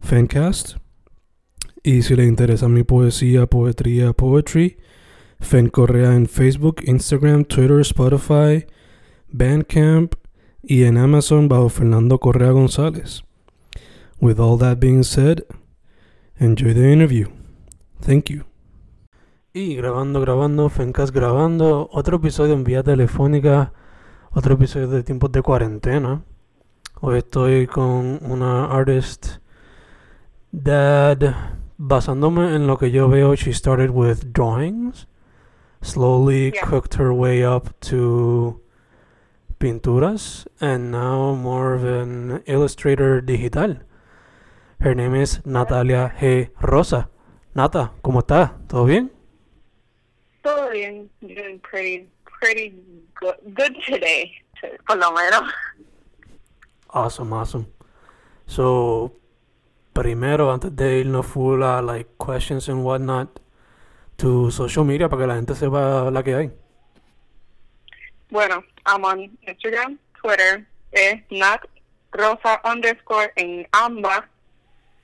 Fancast. Y si le interesa mi poesía, poetría, poetry, Fen Correa en Facebook, Instagram, Twitter, Spotify, Bandcamp y en Amazon bajo Fernando Correa González. With all that being said, enjoy the interview. Thank you. Y grabando, grabando, Fencast grabando, otro episodio en vía telefónica, otro episodio de tiempos de cuarentena. Hoy estoy con una artist that, basándome en lo que yo veo, she started with drawings, slowly Yeah. cooked her way up to pinturas, and now more of an illustrator digital. Her name is Natalia G. Rosa. Nata, ¿cómo está? ¿Todo bien? Todo bien. Doing pretty, pretty good, good today, to- por lo menos. Awesome, awesome. So, primero, antes de irnos full a like questions and whatnot, tu social media para que la gente sepa la que hay. Bueno, I'm on Instagram, Twitter, es Nat Rosa underscore en ambas.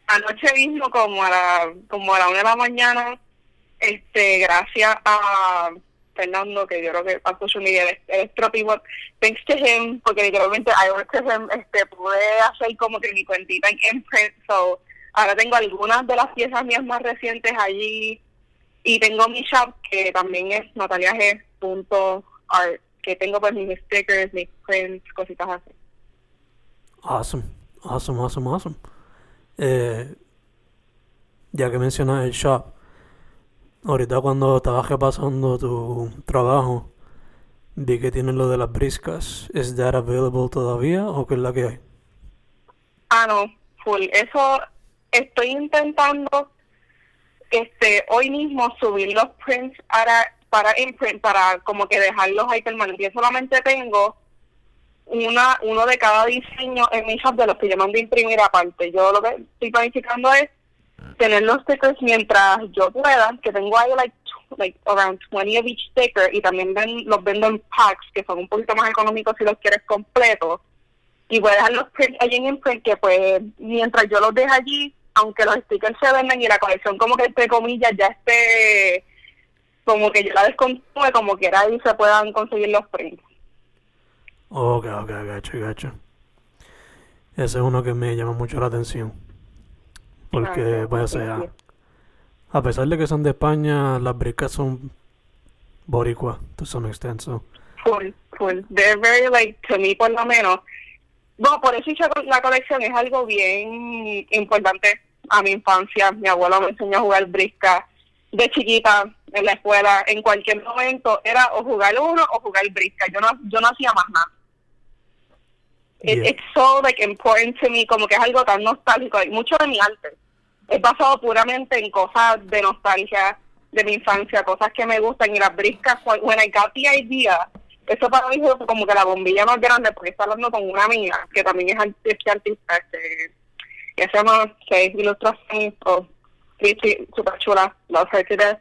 Anoche mismo como a la, como a la una de la mañana, este, gracias a Fernando, que yo creo que a social media es propio, thanks to him, porque literalmente I work with him, este, pude hacer como que mi cuentita en imprint, so ahora tengo algunas de las piezas mías más recientes allí y tengo mi shop que también es nataliag.art, que tengo pues mis stickers, mis prints, cositas así. Awesome, awesome, awesome, awesome. Eh, ya que mencionas el shop, ahorita cuando estabas repasando tu trabajo, vi que tienes lo de las briscas. ¿Es that available todavía o qué es la que hay? Ah, no, full. Eso estoy intentando este hoy mismo subir los prints para, para imprint, para como que dejarlos ahí permanentes. Yo solamente tengo una uno de cada diseño en mi shop de los que yo mando imprimir aparte. Yo lo que estoy planificando es tener los stickers mientras yo pueda, que tengo ahí like, like around 20 of each sticker y también ven- los vendo en packs que son un poquito más económicos si los quieres completos y voy a dejar los prints allí en imprint que pues mientras yo los deje allí aunque los stickers se venden y la colección como que entre comillas ya esté como que yo la descontinúe como quiera ahí se puedan conseguir los prints Ok, ok, gacho, gacho. Ese es uno que me llama mucho la atención. Porque, Ah, pues, sí, sea, sí. a pesar de que son de España, las bricas son boricua, to some extent, so. full full they're very like to me por lo menos bueno por eso hice la colección es algo bien importante a mi infancia. Mi abuelo me enseñó a jugar brisca de chiquita en la escuela. En cualquier momento era o jugar uno o jugar brisca. Yo no yo no hacía más nada. It- Yeah. it's so like important to me como que es algo tan nostálgico. Y mucho de mi arte. Es basado puramente en cosas de nostalgia de mi infancia cosas que me gustan. Y las briscas when I got the idea eso para mí fue como que la bombilla más grande porque está hablando con una amiga que también es este artista este, que se llama que ilustración o super chula death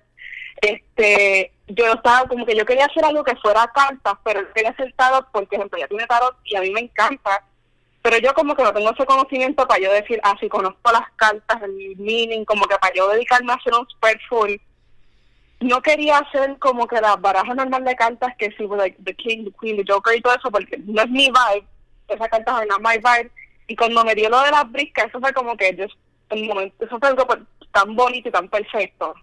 este yo estaba como que yo quería hacer algo que fuera cartas pero yo quería hacer tarot porque por ejemplo ella tiene tarot y a mí me encanta pero yo como que no tengo ese conocimiento para yo decir ah sí conozco las cartas el meaning como que para yo dedicarme a hacer un spread full no quería hacer como que la baraja normal de cartas que sí, like the king, the queen, the joker y todo eso, porque no es mi vibe. Esas cartas no es my vibe. Y cuando me dio lo de las briscas, eso fue como que just el momento, eso fue algo tan bonito y tan perfecto.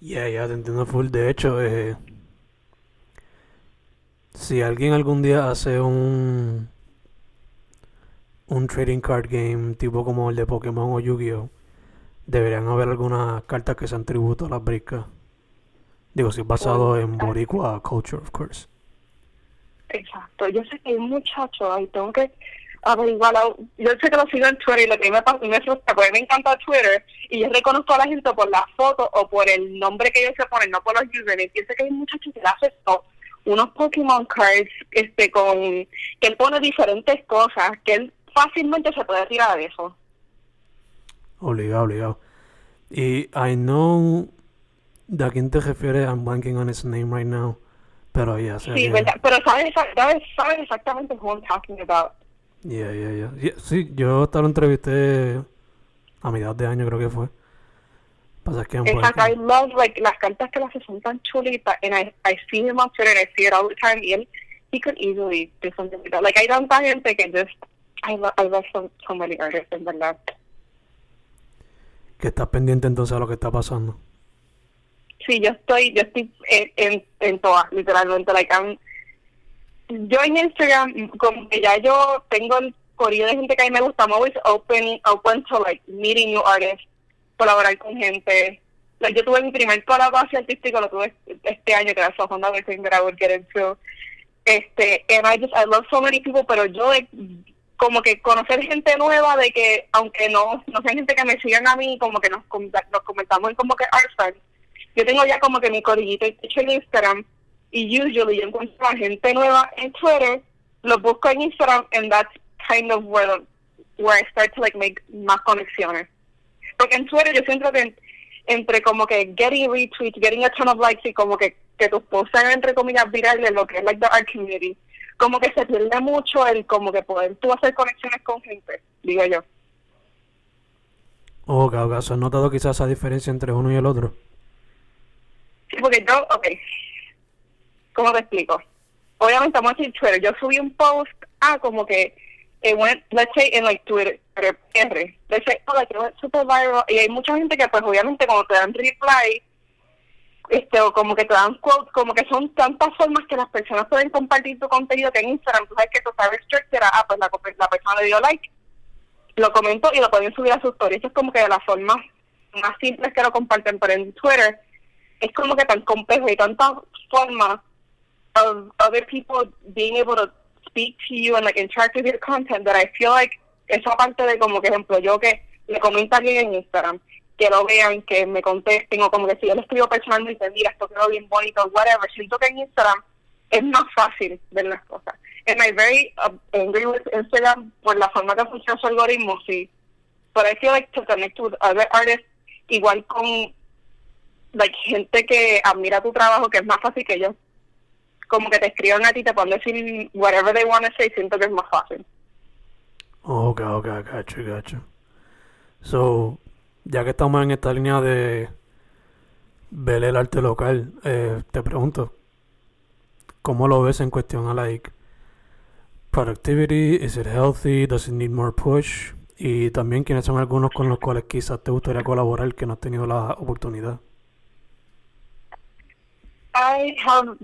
Yeah, ya te entiendo full. De hecho, eh, si alguien algún día hace un un trading card game tipo como el de Pokémon o Yu-Gi-Oh, deberían haber algunas cartas que sean tributo a las bricas. Digo, si es basado en Boricua culture, of course. Exacto. Yo sé que hay muchachos ahí, tengo que averiguar. Yo sé que lo sigo en Twitter y lo que me me frustra, porque me encanta Twitter y yo reconozco a la gente por la foto o por el nombre que ellos se ponen, no por los usernames. Yo sé que hay muchachos que le hacen unos Pokémon cards este con que él pone diferentes cosas, que él fácilmente se puede tirar de eso. Obligado, obligado. Y I know de a quién te refieres, I'm blanking on his name right now. Pero ya sé. Sí, verdad. Pero sabes, sabes, sabes exactamente who I'm talking about. Yeah, yeah, yeah, Sí, yo hasta lo entrevisté a mitad de año, creo que fue. Pasa que Exacto, I love, like, las cartas que las hace son tan chulitas. And I, I see him on Twitter and I see it all the time. Y él, he could easily do something like that. Like, hay tanta gente que just, I love, I love so, so many artists, en verdad. Que estás pendiente entonces a lo que está pasando. Sí, yo estoy, yo estoy en, en, en todas, literalmente. Like, yo en Instagram, como que ya yo tengo el corrido de gente que a mí me gusta, I'm always open, open to like meeting new artists, colaborar con gente. Yo tuve mi primer colaboración artístico, lo tuve este año, que era so Honda thing that I would get into. Este, and I just, I love so many people, pero yo como que conocer gente nueva de que, aunque no, no sean gente que me sigan a mí, como que nos, nos comentamos en como que art yo tengo ya como que mi codillito hecho en Instagram y usually yo encuentro a gente nueva en Twitter, lo busco en Instagram and that's kind of where, where I start to like make más conexiones. Porque en Twitter yo siento que entre como que getting retweets, getting a ton of likes y como que, que tus posts sean entre comillas virales, lo que es like the art community, como que se pierde mucho el como que poder tú hacer conexiones con gente, digo yo. Oh, ok, ¿has notado quizás esa diferencia entre uno y el otro? Sí, porque yo, ok, ¿cómo te explico? Obviamente a decir Twitter, yo subí un post, ah, como que it went, let's say, en like Twitter, R, let's say, oh, like it went super viral, y hay mucha gente que pues obviamente cuando te dan reply, este, o como que te dan quotes, como que son tantas formas que las personas pueden compartir tu contenido que en Instagram, tú sabes que tu sabes restricted, ah, pues la, la persona le dio like, lo comentó y lo pueden subir a su story, eso es como que de las formas más simples que lo comparten, pero en Twitter, es como que tan complejo y tantas formas of other people being able to speak to you and like interact with your content that I feel like esa parte de como que ejemplo yo que le comento a alguien en Instagram que lo vean, que me contesten o como que si yo le escribo personalmente, mira, esto quedó bien bonito, whatever, siento que en Instagram es más fácil ver las cosas. And I very uh, angry with Instagram por la forma que funciona su algoritmo, sí. But I feel like to connect with other artists, igual con like, gente que admira tu trabajo, que es más fácil que ellos como que te escriban a ti, te pueden decir whatever they want to say, siento que es más fácil. Ok, ok, gacho, gacho. So, ya que estamos en esta línea de ver el arte local, eh, te pregunto, ¿cómo lo ves en cuestión a like productivity? Is it healthy? Does it need more push? Y también quiénes son algunos con los cuales quizás te gustaría colaborar que no has tenido la oportunidad. I have,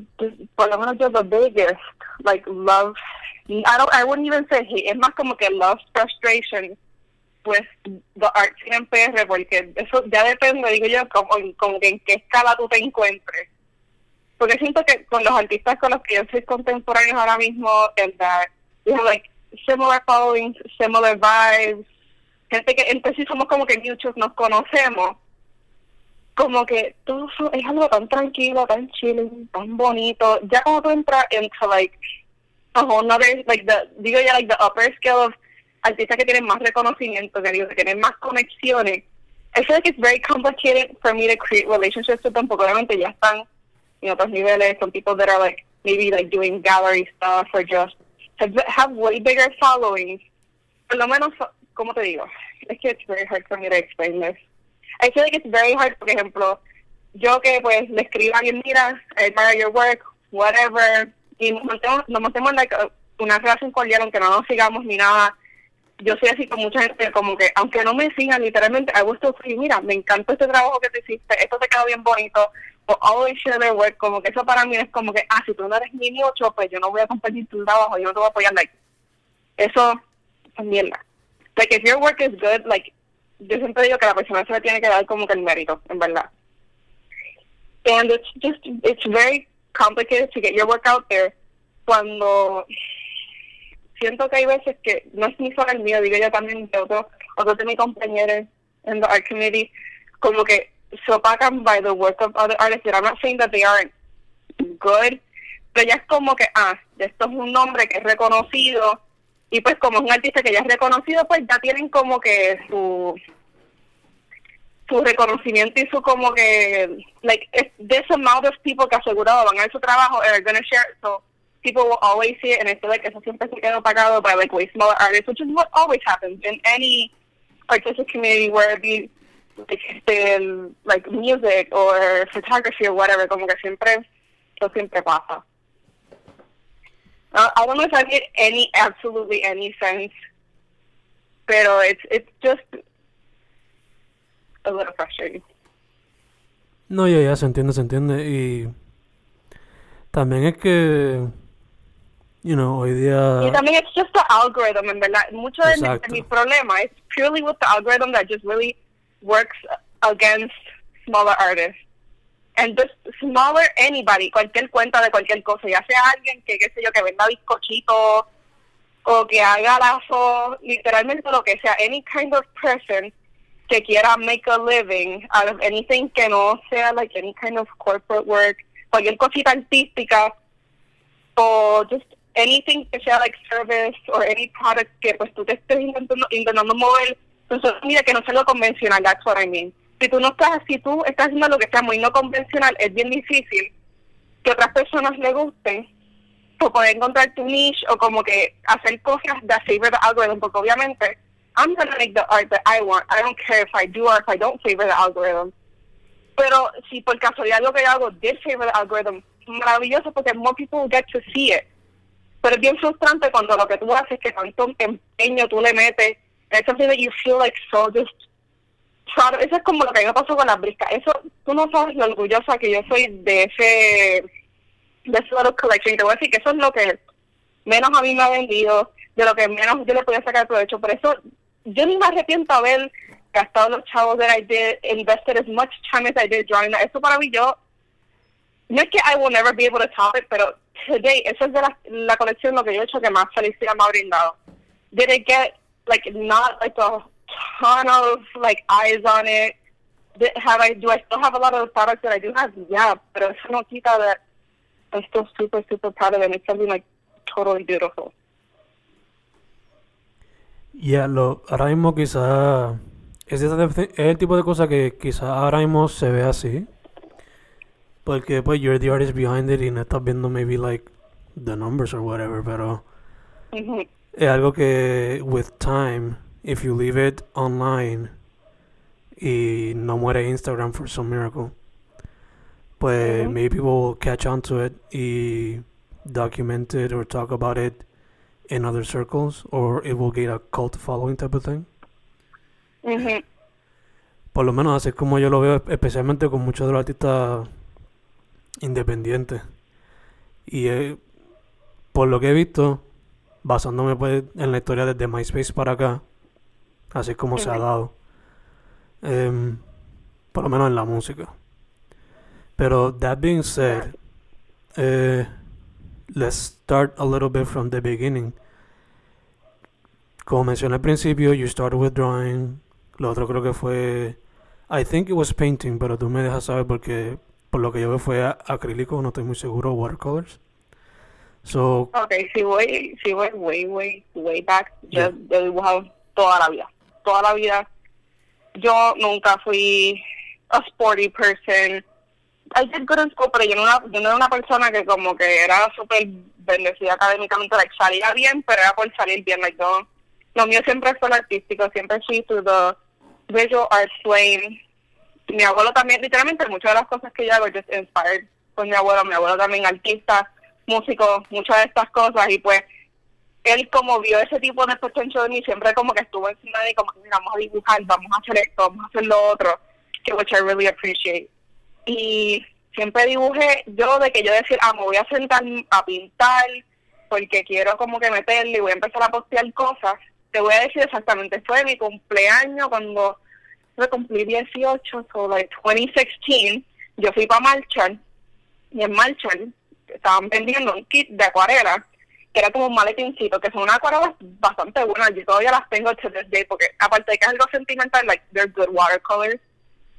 por lo menos yo, the biggest, like, love, I don't, I wouldn't even say hate, es más como que love frustration with the art scene en PR, porque eso ya depende, digo yo, como, en qué escala tú te encuentres. Porque siento que con los artistas con los que yo soy contemporáneos ahora mismo, en that we have like similar followings, similar vibes, gente que entre sí somos como que muchos nos conocemos, como que todo es algo tan tranquilo, tan chilling, tan bonito. Ya cuando tú entras into like a whole nother, like the, digo ya like the upper scale of artistas que tienen más reconocimiento, que digo, que tienen más conexiones. I feel like it's very complicated for me to create relationships with them, porque obviamente ya están en otros niveles, some people that are like maybe like doing gallery stuff or just have, have way bigger followings. Por lo menos, ¿cómo te digo? Es que it's very hard for me to explain this. I feel like it's very hard, por ejemplo, yo que pues le escribo a alguien, mira, I admire your work, whatever, y nos mantenemos, nos mantenemos like, una relación cordial, aunque no nos sigamos ni nada, yo soy así con mucha gente, como que, aunque no me sigan literalmente, I was to say, mira, me encanta este trabajo que te hiciste, esto te quedó bien bonito, o always share their work, como que eso para mí es como que, ah, si tú no eres mi ocho, pues yo no voy a compartir tu trabajo, yo no te voy a apoyar, like, eso es mierda. Like, if your work is good, like, yo siempre digo que la persona se le tiene que dar como que el mérito, en verdad. And it's just, it's very complicated to get your work out there cuando siento que hay veces que no es ni solo el mío, digo yo también de otros otro de mis compañeros en the art community, como que se opacan by the work of other artists. And I'm not saying that they aren't good, pero ya es como que, ah, esto es un nombre que es reconocido, y pues como es un artista que ya es reconocido, pues ya tienen como que su su reconocimiento y su como que like this amount of people que asegurado van a ver su trabajo are gonna share so people will always see it, and I feel like eso siempre se queda apagado by like way smaller artists, which is what always happens in any artistic community where it be like, like music or photography or whatever, como que siempre, eso siempre pasa. Uh, I don't know if I made any, absolutely any sense, pero it's, it's just a little frustrating. No, ya, ya, se entiende, se entiende. Y también es que you know, hoy día... Y también it's just the algorithm, en verdad. Mucho de mi, de mi, problema es purely with the algorithm that just really works against smaller artists. And just smaller anybody, cualquier cuenta de cualquier cosa, ya sea alguien que, qué sé yo, que venda bizcochito o que haga lazo, literalmente lo que sea, any kind of person que quiera make a living out of anything que no sea like any kind of corporate work, cualquier cosita artística, o just anything que sea like service or any product que pues tú te estés intentando, intentando mover, entonces mira que no sea lo convencional, that's what I mean. Si tú no estás, si tú estás haciendo lo que sea muy no convencional, es bien difícil que otras personas le gusten o poder encontrar tu niche o como que hacer cosas that favor the algorithm, porque obviamente I'm gonna make the art that I want. I don't care if I do or if I don't favor the algorithm. Pero si por casualidad lo que yo hago did favor the algorithm, maravilloso porque more people get to see it. Pero es bien frustrante cuando lo que tú haces, que tanto empeño tú le metes, like so just Eso es como lo que me pasó con las briscas. Eso, tú no sabes lo orgullosa que yo soy de ese, de ese little collection. Te voy a decir que eso es lo que menos a mí me ha vendido, de lo que menos yo le podía sacar provecho. Por eso, yo ni me arrepiento haber gastado los chavos that I did, invested as much time as I did drawing. Eso para mí yo, no es que I will never be able to top it, pero today, esa es de la, la colección lo que yo he hecho que más felicidad me ha brindado. Did it get, like, not like a ton of, like, eyes on it? Did, have I, do I still have a lot of products that I do have? Yeah, pero eso no quita that I'm still super, super proud of it. It's something, like, totally beautiful. Yeah, lo, ahora mismo quizá es, es el tipo de cosa que quizá ahora mismo se ve así, Porque pues you're the artist behind it y no estás viendo maybe like the numbers or whatever, pero es algo que with time, if you leave it online y no muere Instagram for some miracle, pues maybe people will catch on to it y document it or talk about it in other circles or it will get a cult following type of thing. Por lo menos así es como yo lo veo, especialmente con muchos de los artistas independiente. Y eh, por lo que he visto, basándome pues en la historia desde MySpace para acá, así como se ha dado, em, por lo menos en la música. Pero that being said, eh, let's start a little bit from the beginning. Como mencioné al principio, you started with drawing. Lo otro creo que fue, I think it was painting, pero tú me dejas saber porque por lo que yo veo fue acrílico, no estoy muy seguro, watercolors. So, ok, si voy, si voy way, way, way back, yo, he dibujado toda la vida. Toda la vida. Yo nunca fui a sporty person. I did good in school, pero yo no, era, yo no era una persona que como que era súper bendecida académicamente, like, salía bien, pero era por salir bien, like, no. Lo mío siempre fue lo artístico, siempre fui to the visual arts lane mi abuelo también, literalmente muchas de las cosas que yo hago, just inspired con mi abuelo, mi abuelo también artista, músico, muchas de estas cosas y pues él como vio ese tipo de potential de mí, siempre como que estuvo encima de como mira, vamos a dibujar, vamos a hacer esto, vamos a hacer lo otro, que which I really appreciate. Y siempre dibujé yo de que yo decir, ah, me voy a sentar a pintar porque quiero como que meterle y voy a empezar a postear cosas. Te voy a decir exactamente, fue mi cumpleaños cuando yo cumplí 18, so like 2016, yo fui para Marchar y en Marchar estaban vendiendo un kit de acuarela que era como un maletincito, que son unas acuarelas bastante buenas, yo todavía las tengo to this day, porque aparte de que es algo sentimental, like, they're good watercolors,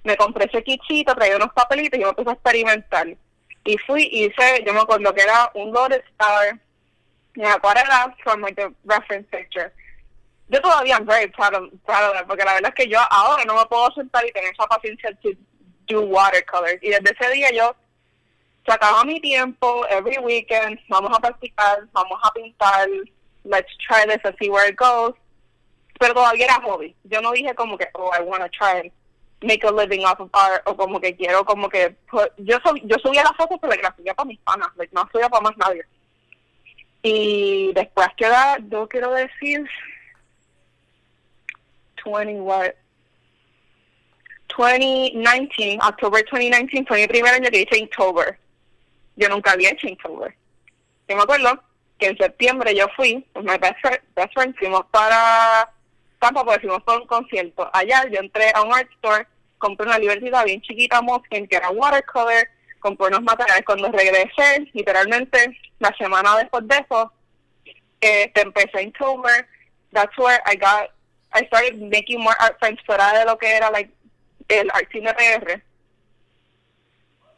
me compré ese kitcito, traía unos papelitos y yo me puse a experimentar. Y fui y hice, yo me acuerdo que era un Lotus Star acuarela from like the reference picture. Yo todavía very proud of, proud of porque la verdad es que yo ahora no me puedo sentar y tener esa paciencia to do watercolors. Y desde ese día yo sacaba mi tiempo every weekend, vamos a practicar, vamos a pintar, let's try this and see where it goes. Pero todavía era hobby. Yo no dije como que, oh, I want to try and make a living off of art, o como que quiero como que, put, yo, sub, yo subía las fotos, pero las subía para mis panas, like, no subía para más nadie. Y después queda, yo quiero decir, 20 what? 2019, October 2019 fue mi primer año que hice Inktober yo nunca había hecho Inktober. Yo me acuerdo que en septiembre yo fui, pues mi best friend, best friend fuimos para Tampa porque fuimos para un concierto. Allá yo entré a un art store, compré una libertad bien chiquita Moskin que era watercolor, compré unos materiales. Cuando regresé, literalmente la semana después de eso, eh, empecé Inktober. That's where I got, I started making more art friends fuera de lo que era like el art cine PR.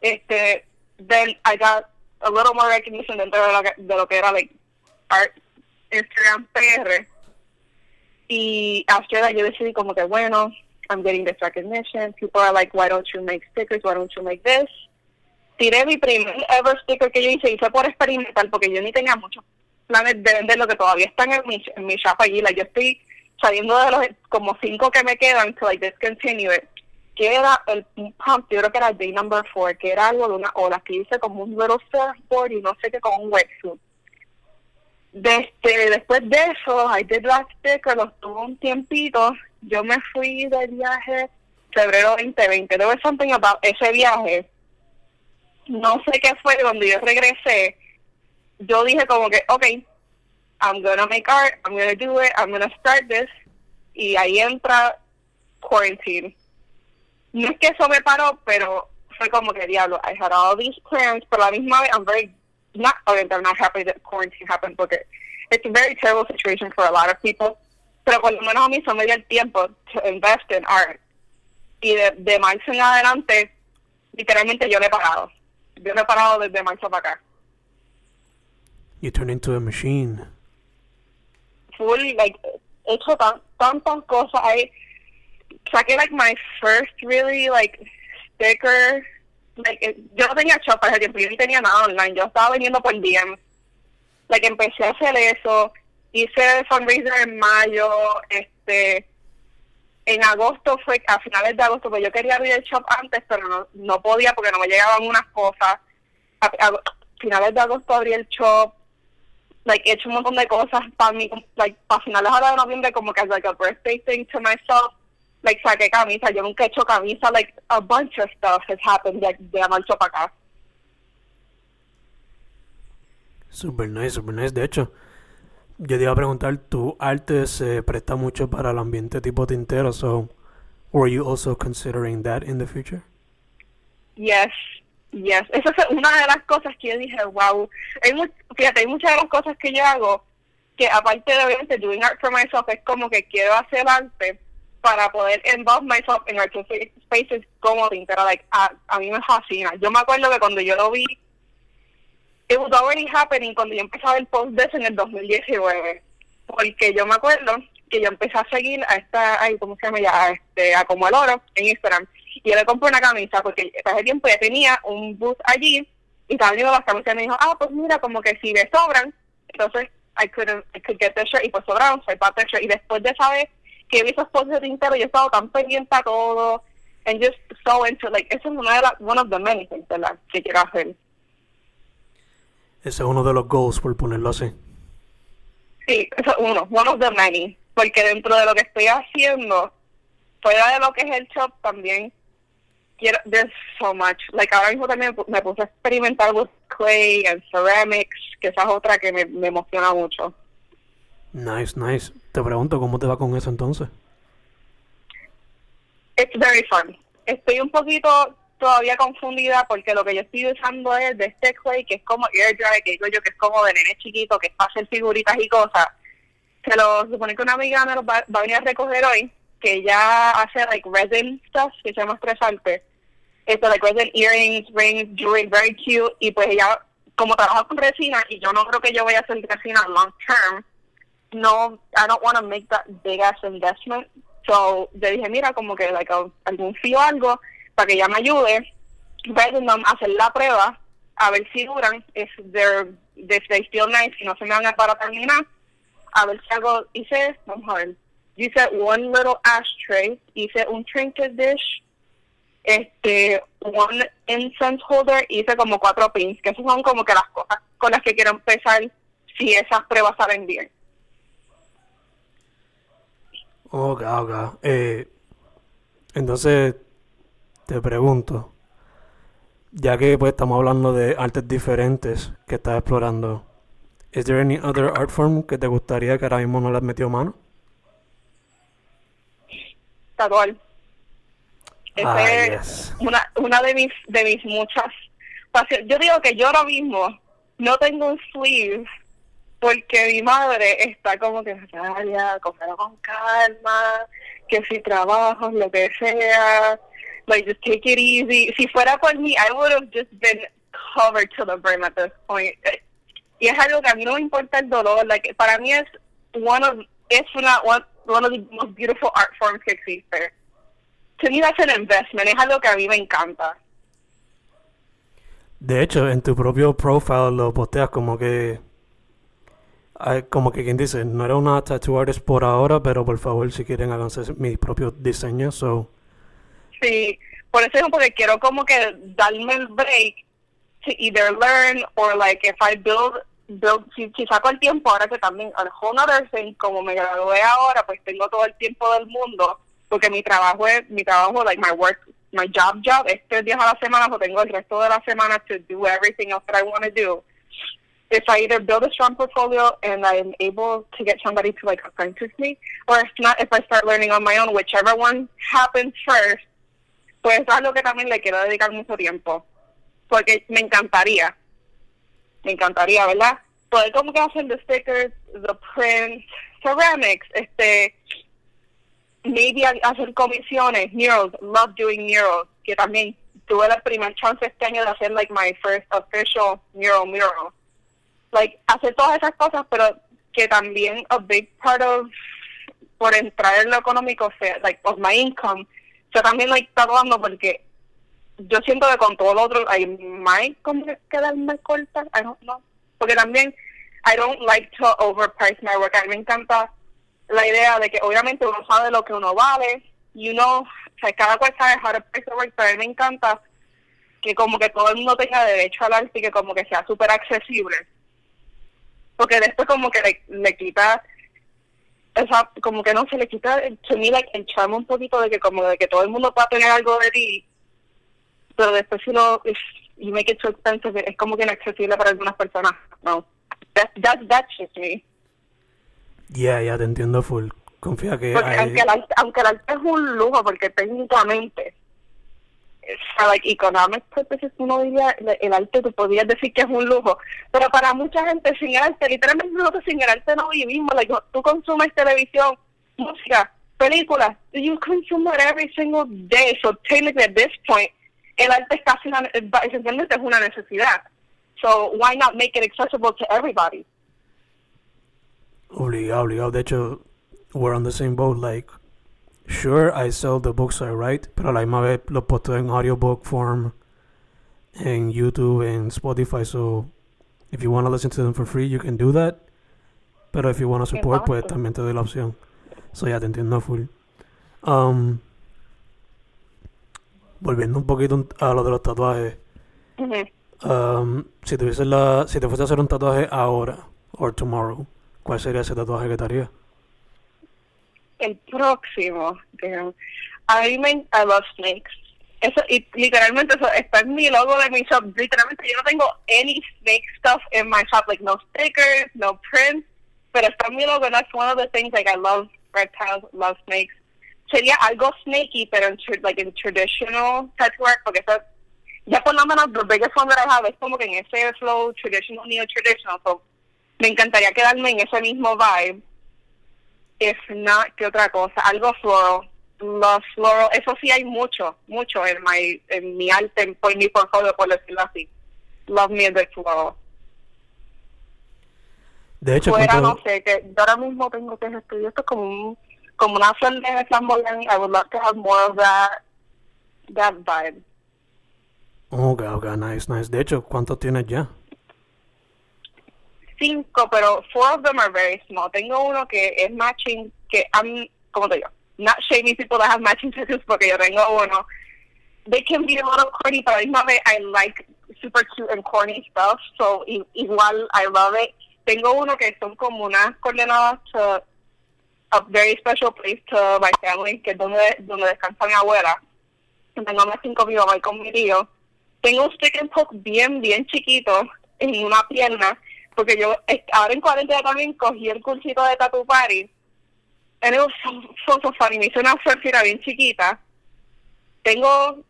Este, then I got a little more recognition dentro de lo que, era like art Instagram PR. Y after that yo decidí como que bueno, I'm getting this recognition. People are like, why don't you make stickers? Why don't you make this? Tiré mi primer ever sticker que yo hice, hice por experimental porque yo ni tenía muchos planes de lo que todavía están en mi, en mi shop allí. Like, yo estoy saliendo de los como cinco que me quedan to like discontinue it que era el pump, yo creo que era day number four, que era algo de una ola, que hice como un little surfboard y no sé qué, con un wetsuit. Desde, después de eso, I did last sticker, los tuve un tiempito, yo me fui de viaje febrero 2020, there was something about ese viaje, no sé qué fue, cuando yo regresé, yo dije como que, ok, I'm gonna make art, I'm gonna do it, I'm gonna start this, y ahí entra quarantine no es que eso me paró, pero fue como que diablo, I had all these plans, pero la misma vez I'm very not I'm not happy that quarantine happened porque it's a very terrible situation for a lot of people. Pero por lo menos a mí se me dio el tiempo to invest in art. Y de, de marzo en adelante, literalmente yo le he parado. Yo le he parado desde marzo para acá. You turn into a machine. Full, like, he hecho tan, tantas cosas. I, saqué like my first really like sticker. Like yo no tenía shop para ese tiempo yo ni tenía nada online yo estaba vendiendo por DM. Like empecé a hacer eso. Hice fundraiser en mayo este en agosto fue a finales de agosto pues yo quería abrir el shop antes pero no no podía porque no me llegaban unas cosas. A finales de agosto abrí el shop like he hecho un montón de cosas para mí like para finales de noviembre como que like a birthday thing to myself like saqué camisa, yo nunca he hecho camisa, like a bunch of stuff has happened de, de marzo para acá. Super nice, super nice. De hecho, yo te iba a preguntar, tu arte se presta mucho para el ambiente tipo tintero, so were you also considering that in the future? Yes, yes. Esa es una de las cosas que yo dije, wow. Hay fíjate, hay muchas de las cosas que yo hago que aparte de obviamente doing art for myself es como que quiero hacer arte para poder involve myself en artistic spaces como pero like, a, a mí me fascina. Yo me acuerdo que cuando yo lo vi, it was already happening cuando yo empecé a ver post de en el 2019. Porque yo me acuerdo que yo empecé a seguir a esta, ay, ¿cómo se llama ya? este, a Como el Oro en Instagram. Yo le compré una camisa porque hace tiempo ya tenía un booth allí y las camisas y me dijo, ah, pues mira, como que si me sobran, entonces I could, I could get the shirt y pues sobraron, soy parte shirt. Y después de esa vez que vi esos posts de Tintero y he estado tan pendiente a todo and just so into like eso es una de las one of the many things ¿verdad? que quiero hacer ese es uno de los goals por ponerlo así Sí, eso es uno, one of the many. Porque dentro de lo que estoy haciendo, fuera de lo que es el shop, también quiero, there's so much. Like ahora mismo también me puse a experimentar with clay and ceramics, que esa es otra que me, me emociona mucho. Nice, nice. Te pregunto, ¿cómo te va con eso entonces? It's very fun. Estoy un poquito todavía confundida porque lo que yo estoy usando es de este clay que es como air dry, que digo yo que es como de nene chiquito, que es para hacer figuritas y cosas. Se lo supone que una amiga me lo va, a venir a recoger hoy, que ella hace like resin stuff, que se llama estresarte. Like resin earrings, rings, jewelry, very cute. Y pues ella, como trabaja con resina, y yo no creo que yo vaya a hacer resina long term, no, I don't want to make that big ass investment. So, yo dije, mira, como que like, algún fío algo para que ella me ayude, random, hacer la prueba, a ver si duran, if they're, if they feel nice, si no se me van a para terminar, a ver si hago, hice, vamos a ver, hice one little ashtray, hice un trinket dish, este, one incense holder, hice como cuatro pins, que esas son como que las cosas con las que quiero empezar si esas pruebas salen bien. Ok, ok. Eh, entonces, te pregunto, ya que pues estamos hablando de artes diferentes que estás explorando, ¿is there any other art form que te gustaría que ahora mismo no le has metido mano? Tatuar. Ah, es una, una de mis de mis muchas pasiones. Yo digo que yo ahora mismo no tengo un sleeve porque mi madre está como que, ya, con calma, que si trabajo, lo que sea, like just take it easy. Si fuera por mí, I would have just been covered to the brim at this point. Y es algo que a mí no me importa el dolor, like, para mí es one of, es una, one, one of the most beautiful art forms que existe. To me that's an investment, es algo que a mí me encanta. De hecho, en tu propio profile lo posteas como que como que quien dice, no era una tattoo artist por ahora, pero por favor, si quieren, háganse mis propios diseños. So. Sí, por eso es porque quiero como que darme el break to either learn or like if I build, build si, saco el tiempo ahora que también, a whole other thing, como me gradué ahora, pues tengo todo el tiempo del mundo, porque mi trabajo es, mi trabajo, like my work, my job job, es tres días a la semana, o tengo el resto de la semana to do everything else that I want to do if I either build a strong portfolio and I'm able to get somebody to like apprentice me, or if not, if I start learning on my own, whichever one happens first, pues es algo que también le quiero dedicar mucho tiempo. Porque me encantaría, me encantaría, ¿verdad? Poder como que hacer the stickers, the prints, ceramics, este, maybe hacer comisiones, murals, love doing murals, que también tuve la primera chance este año de hacer like my first official mural mural. Like hacer todas esas cosas, pero que también a big part of por entrar en lo económico sea like of my income, yo también like dando porque yo siento que con todo lo otro I might como quedarme corta, I don't know, porque también I don't like to overprice my work, a mí me encanta la idea de que obviamente uno sabe lo que uno vale, you know, o cada cual sabe price the work, pero a mí me encanta que como que todo el mundo tenga derecho al arte y que como que sea súper accesible. Porque después como que le, le quita esa, como que no se le quita me like el charme un poquito de que como de que todo el mundo pueda tener algo de ti pero después si lo make it too expensive es como que inaccesible para algunas personas no that, that, that's just me yeah yeah te entiendo full. Confía que porque aunque, el arte, aunque el arte es un lujo porque técnicamente para like economic purposes uno diría el arte tú podrías decir que es un lujo. Pero para mucha gente sin arte literalmente nosotros sin el arte no vivimos. Like, tú consumes televisión música películas you consume it every single day. So technically at this point el arte es casi una, esencialmente es una necesidad. So why not make it accessible to everybody obligado obligado de hecho we're on the same boat like Sure, I sell the books I write, pero a la misma vez los posteo en audiobook form en YouTube and Spotify. So if you want to listen to them for free, you can do that. Pero if you want to support, pues también te doy la opción. So ya te entiendo full. Um, volviendo un poquito a lo de los tatuajes. um, si, la, si te fuese a hacer un tatuaje ahora, or tomorrow, ¿Cuál sería ese tatuaje que te haría? El próximo, damn. I mean, I love snakes. Eso, y literalmente eso está en mi logo de mi shop. Literalmente yo no tengo any snake stuff in my shop, like no stickers, no prints, pero está en mi logo. That's one of the things like I love reptiles, love snakes. Sería algo snaky, pero en, like in traditional tattoo work, porque eso, ya por lo menos the biggest one that I have es como que en ese flow traditional, neo traditional. So me encantaría quedarme en ese mismo vibe. If not, ¿qué otra cosa? Algo floral. Love floral. Eso sí hay mucho, mucho en, my, en mi arte, en, en mi portfolio, por decirlo así. Love bit floral. De hecho, Fuera, no sé, que yo ahora mismo tengo que estudiar esto es como un, como una flor de flamboyant. I would love to have more of that, that vibe. Ok, ok, nice, nice. De hecho, ¿cuántos tienes ya? Cinco, pero four of them are very small. Tengo uno que es matching, que I'm, como te digo, not shaming people that have matching tattoos porque yo tengo uno. They can be a little corny, but a la misma vez I like super cute and corny stuff, so igual I love it. Tengo uno que son como unas coordenadas to a very special place to my family, que es donde, donde descansa mi abuela. Tengo cinco mi y con mi tío. Tengo un stick and poke bien, bien chiquito en una pierna, porque yo ahora en cuarentena también cogí el cursito de Tattoo Party. It was so, so, so funny. Me hice una florcita bien chiquita. Tengo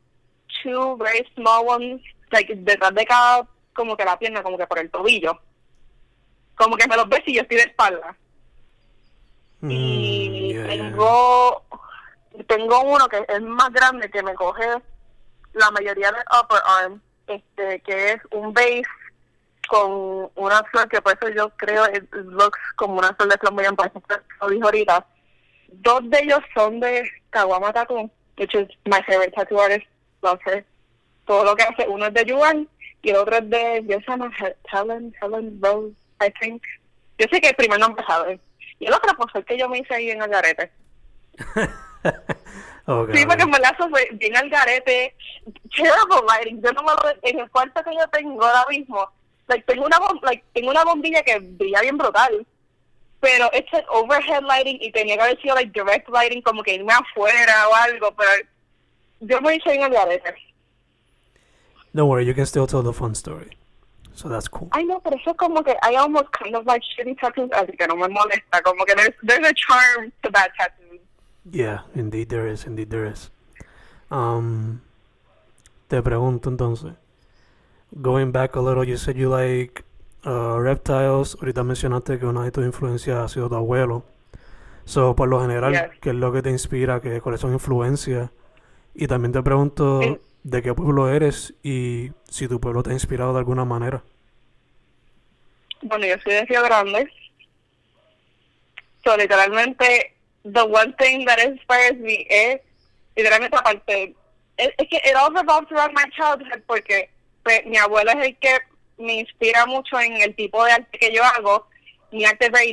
two very small ones, like detrás de cada, como que la pierna, como que por el tobillo. Como que me los ves y yo estoy de espalda. Mm, Y yeah, yeah. tengo, tengo uno que es más grande que me coge la mayoría del upper arm, este, que es un base con una flor que por eso yo creo it looks como una flor de flamboyant, por eso lo dijo ahorita. Dos de ellos son de Kawama Tattoo, which is my favorite tattoo artist, love her. Todo lo que hace, uno es de Yuan y el otro es de, yo se llama He- Helen, Helen Rose, I think. Yo sé que el primer nombre es Helen. Y el otro pues el que yo me hice ahí en el garete. Ok, Sí, porque verdad eso fue bien al garete. Terrible lighting. Yo no me lo, en el cuarto que yo tengo ahora mismo, like, tengo una like, tengo una bombilla que brilla bien brutal. Pero it's like overhead lighting y tenía que haber sido like direct lighting como que irme afuera o algo, pero yo me hice en el garete. Don't worry, you can still tell the fun story. So that's cool. Ay no, pero eso es como que I almost kind of like shitty tattoos, así que no me molesta. Como que there's, there's a charm to bad tattoos. Yeah, indeed there is, indeed there is. Um, te pregunto entonces. Going back a little, you said you like uh, reptiles. Ahorita mencionaste que una de tus influencias ha sido tu abuelo. So, por lo general, Yes. ¿qué es lo que te inspira? ¿Qué, ¿Cuáles son influencias? Y también te pregunto de qué pueblo eres y si tu pueblo te ha inspirado de alguna manera. Bueno, yo soy de Río Grande. So, literalmente, the one thing that inspires me es, literalmente, aparte, es, es que it all revolves around my childhood porque pues, mi abuelo es el que me inspira mucho en el tipo de arte que yo hago. Mi arte very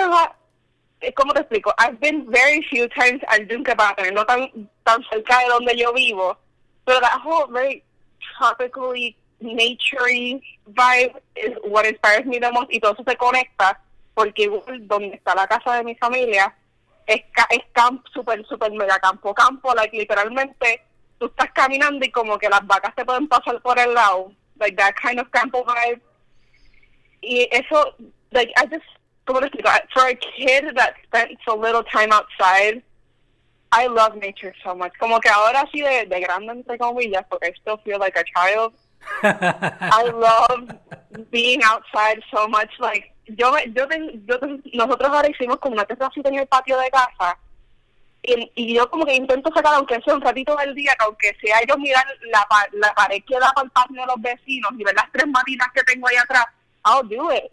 or not, eh, ¿cómo te explico? I've been very few times al para tenerlo tan, tan cerca de donde yo vivo. Pero that whole very tropically naturey vibe is what inspires me the most y todo eso se conecta porque donde está la casa de mi familia es, ca- es campo, super, super mega campo, campo, like literalmente tú estás caminando y como que las vacas te pueden pasar por el lado, like that kind of campo vibe. Y eso, like, I just, ¿cómo explico? For a kid that spent so little time outside, I love nature so much. Como que ahora sí de, de grande, entre comillas, porque I still feel like a child. I love being outside so much. Like, yo, yo, yo nosotros ahora hicimos como una terracita en el patio de casa. Y, yo como que intento sacar, aunque sea un ratito del día, que aunque sea yo mirar la, la pared que da para el patio de los vecinos y ver las tres matitas que tengo ahí atrás, I'll do it.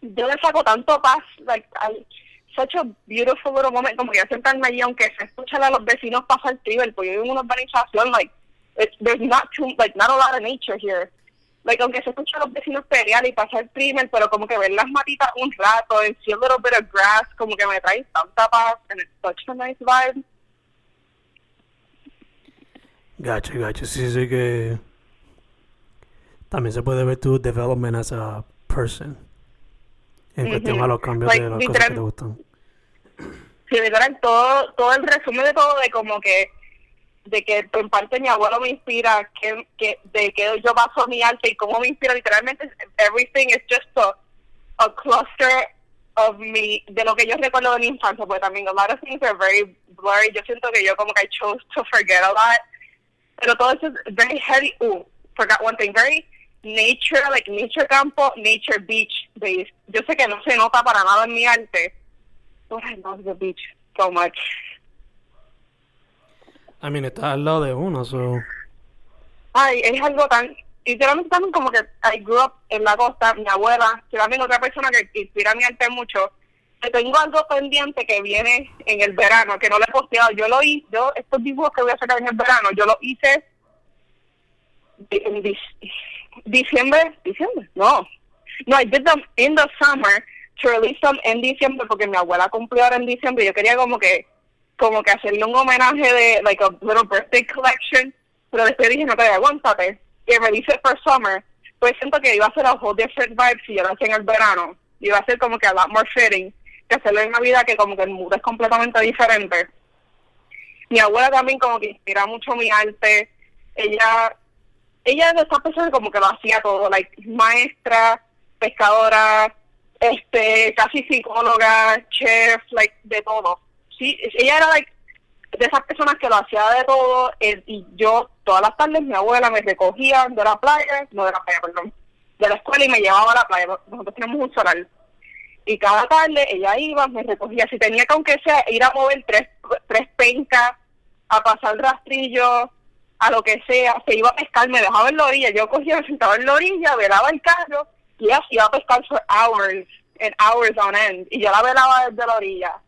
Yo le saco tanto paz, like, I- such a beautiful little moment, como que sentarme allí, aunque se escuchan a los vecinos pasar trivel, porque yo vivo en una urbanización, like, it's, there's not too, like, not a lot of nature here. Like, aunque se escuchan a los vecinos pelear y pasar primer, pero como que ver las matitas un rato, see a little bit of grass, como que me trae tanta paz, and it's such a nice vibe. Gacho, gacho. Sí, sí que también se puede ver tu development as a person. En cuestión Ujú. a los cambios Like, de las cosas literal- que te gustan. Sí, literal, todo, todo el resumen de todo, de como que, de que en parte mi abuelo me inspira, que, que de que yo paso mi arte y cómo me inspira, literalmente, everything is just a, a cluster of me, de lo que yo recuerdo de mi infancia, porque también a lot of things are very blurry, yo siento que yo como que I chose to forget a lot, pero todo eso es very heavy, uh, forgot one thing, very nature, like nature campo, nature beach based. Yo sé que no se nota para nada en mi arte, but I love the beach so much. I mean, está al lado de uno, so... Ay, es algo tan, literalmente también como que I grew up en la costa, mi abuela, que también otra persona que inspira mi arte mucho, que tengo algo pendiente que viene en el verano, que no lo he posteado, yo lo hice, yo, estos dibujos que voy a sacar en el verano, yo lo hice en diciembre, diciembre, no, no, I did them in the summer to release them en diciembre porque mi abuela cumplió ahora en diciembre y yo quería como que como que hacerle un homenaje de like a little birthday collection pero después dije no te aguántate y release it for summer pues siento que iba a ser a whole different vibe si yo lo hacía en el verano. Iba a ser como que a lot more fitting que hacerlo en Navidad que como que el mood es completamente diferente. Mi abuela también como que inspira mucho mi arte. Ella ella de estas personas como que lo hacía todo, like maestra, pescadora, este, casi psicóloga, chef, like de todo. Sí, ella era like de esas personas que lo hacía de todo eh, y yo todas las tardes mi abuela me recogía de la playa, no de la playa, perdón, de la escuela y me llevaba a la playa. Nosotros tenemos un solar. Y cada tarde ella iba, me recogía. Si tenía que, aunque sea, ir a mover tres, tres pencas, a pasar rastrillo, a lo que sea, se iba a pescar, me dejaba en la orilla, yo cogía, me sentaba en la orilla, velaba el carro y se iba a pescar for hours and hours on end y yo la velaba desde la orilla.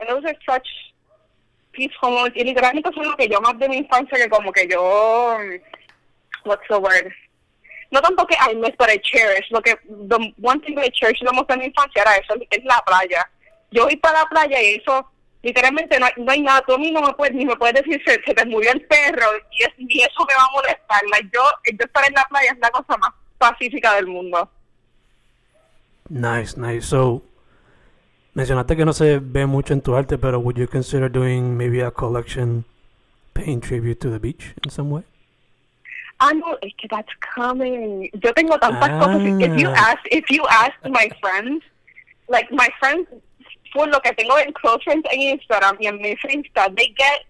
Like such peaceful moments. y literalmente es lo que yo más de mi infancia que como que yo what's the word no tanto que I miss but I cherish lo que the one thing that I cherish the most de mi infancia era eso es la playa yo voy para la playa y eso literalmente no hay, no hay nada tú a mí no me puedes ni me puedes decir se, se te murió el perro y, es, y eso me va a molestar like, yo, yo estar en la playa es la cosa más pacífica del mundo Nice, nice. So, mencionaste que no se ve mucho en tu arte, pero would you consider doing maybe a collection paying tribute to the beach in some way? Ah, no, es que that's coming. Yo tengo tantas cosas. If you Ah. ask, if you ask my friends, like my friends, por lo que tengo en close friends en Instagram y en mi Insta, they get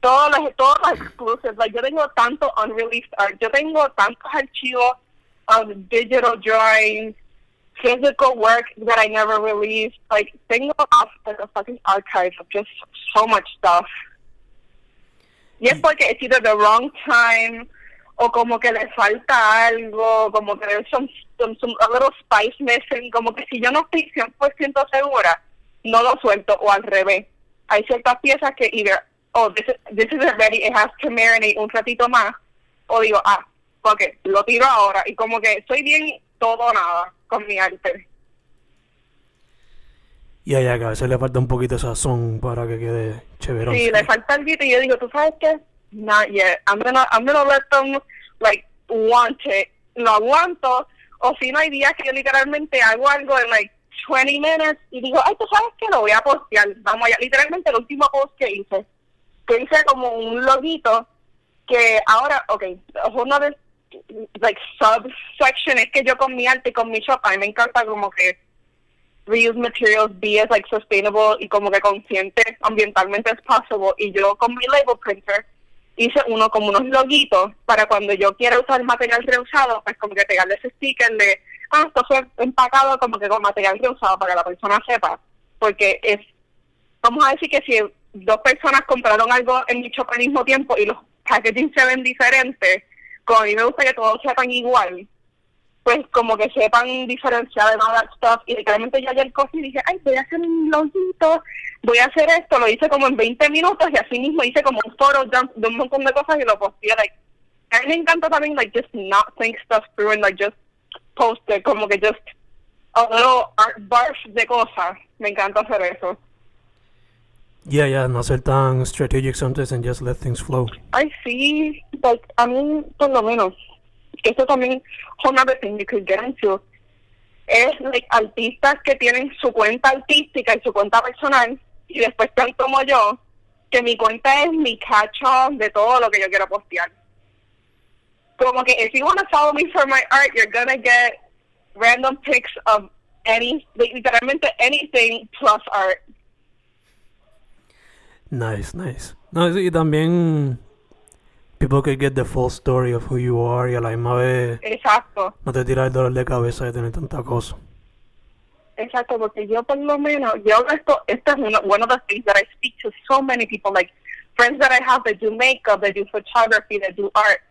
todos los, todos los exclusives. Like yo tengo tanto unreleased art. Yo tengo tantos archivos of digital drawings, physical work that I never released. Like tengo like a fucking archive of just so much stuff. Y es porque it's either the wrong time o como que le falta algo, como que there's some, some, some a little spice missing, como que si yo no estoy 100% segura, no lo suelto o al revés. Hay ciertas piezas que either, oh, this is, this is ready, it has to marinate un ratito más, o digo, ah, porque lo tiro ahora y como que soy bien todo o nada con mi arte. Y yeah, que a veces le falta un poquito de sazón para que quede chévere. Sí, le falta el y yo digo, ¿tú sabes qué? Not yet. I'm gonna, I'm gonna let them, like, want it. Lo aguanto. O si no, hay días que yo literalmente hago algo en, like, 20 minutes y digo, ay, ¿tú sabes qué? Lo voy a postear. Vamos allá. Literalmente el último post que hice, que hice como un loguito que ahora, ok, uno de, like, subsection es que yo con mi arte y con mi shop, a mí me encanta como que reuse materials, be as like sustainable y como que consciente ambientalmente as possible. Y yo con mi label printer hice uno como unos loguitos para cuando yo quiera usar material reusado, pues como que pegarle ese sticker de, ah, esto fue empacado como que con material reusado para que la persona sepa. Porque es, vamos a decir que si dos personas compraron algo en mi shop al mismo tiempo y los packaging se ven diferentes, como a mí me gusta que todos sepan igual, pues como que sepan diferenciar de that stuff. Y literalmente yo ayer cogí y dije, ay, voy a hacer un loguito, voy a hacer esto, lo hice como en 20 minutos y así mismo hice como un dump de un montón de cosas y lo posteé, like, a mí me encanta también, like, just not think stuff through and, like, just post it, como que just a little art barf de cosas, me encanta hacer eso. Yeah, yeah, no ser tan strategic sometimes and just let things flow. Ay, sí, like, a mí, por lo menos, esto tambiing whole other thing you could get into. es like, artistas que tienen su cuenta artística y su cuenta personal y después están como yo, que mi cuenta es mi catch de todo lo que yo quiero postear. Como que if you want to follow me for my art, you're gonna get random pics of any, literalmente anything plus art. Nice, nice. No, y también people can get the full story of who you are y a la misma vez Exacto. no te tiras el dolor de cabeza de tener tanta cosa. Exacto, porque yo por lo menos, yo esto, esto es uno, one of the things that I speak to so many people, like friends that I have that do makeup, that do photography, that do art.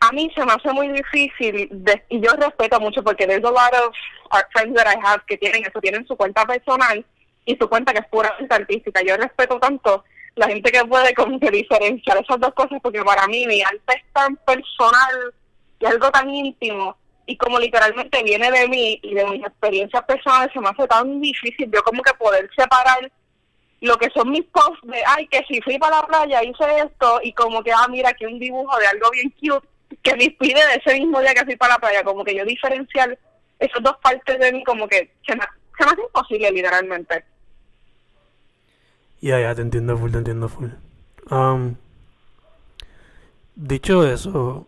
A mí se me hace muy difícil, de, y yo respeto mucho porque there's a lot of art friends that I have que tienen eso, tienen su cuenta personal y su cuenta que es puramente artística. Yo respeto tanto la gente que puede como que diferenciar esas dos cosas porque para mí mi arte es tan personal y algo tan íntimo y como literalmente viene de mí y de mis experiencias personales se me hace tan difícil yo como que poder separar lo que son mis posts de ay que si fui para la playa hice esto y como que ah mira aquí un dibujo de algo bien cute que me inspire de ese mismo día que fui para la playa como que yo diferenciar esas dos partes de mí como que se me, se me hace imposible literalmente Ya, ya, te entiendo full, te entiendo full. Um, dicho eso,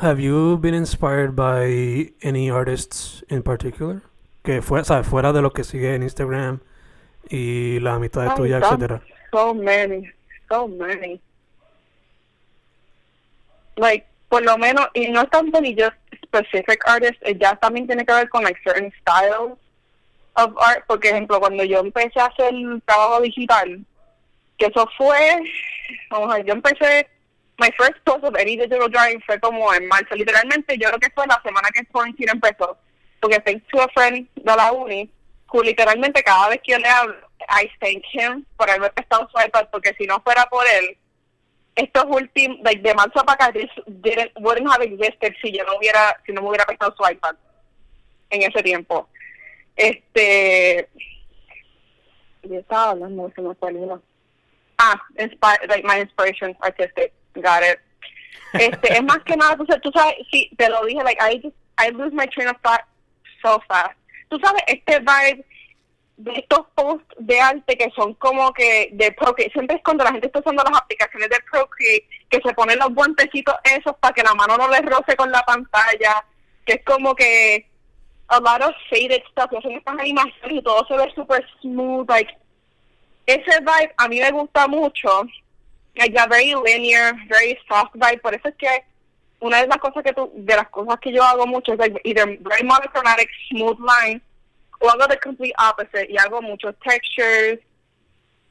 have you been inspired by any artists in particular? Que fue, ¿sabes? fuera de lo que sigue en Instagram y la amistad Ay, tuya, son etcétera. So many, so many. Like, por lo menos, y no es tanto ni just specific artists, eh, ya también tiene que ver con like certain styles of art. Por ejemplo, cuando yo empecé a hacer trabajo digital, que eso fue, vamos a ver, yo empecé, my first post of any digital drawing fue como en marzo, literalmente yo creo que fue la semana que Quarantine empezó, porque thanks to a friend de la uni, who literalmente cada vez que yo le hablo, I thank him por haberme prestado su iPad, porque si no fuera por él, estos últimos, like, de marzo para acá, this didn't, wouldn't have existed si yo no hubiera, si no me hubiera prestado su iPad en ese tiempo. Este, yo estaba hablando, se me. Ah, inspi- like my inspiration artistic, got it. Este, es más que nada, tú, sabes- tú sabes, sí, te lo dije, like, I just, I lose my train of thought so fast. Tú sabes, este vibe de estos posts de arte que son como que de Procreate, siempre es cuando la gente está usando las aplicaciones de Procreate, que se ponen los guantecitos esos para que la mano no les roce con la pantalla, que es como que a lot of faded stuff, que hacen estas animaciones y todo se ve super smooth, like, ese vibe a mí me gusta mucho, like a very linear, very soft vibe, por eso es que una de las cosas que tú, de las cosas que yo hago mucho es like either very monochromatic, smooth lines, o hago the complete opposite y hago muchos textures,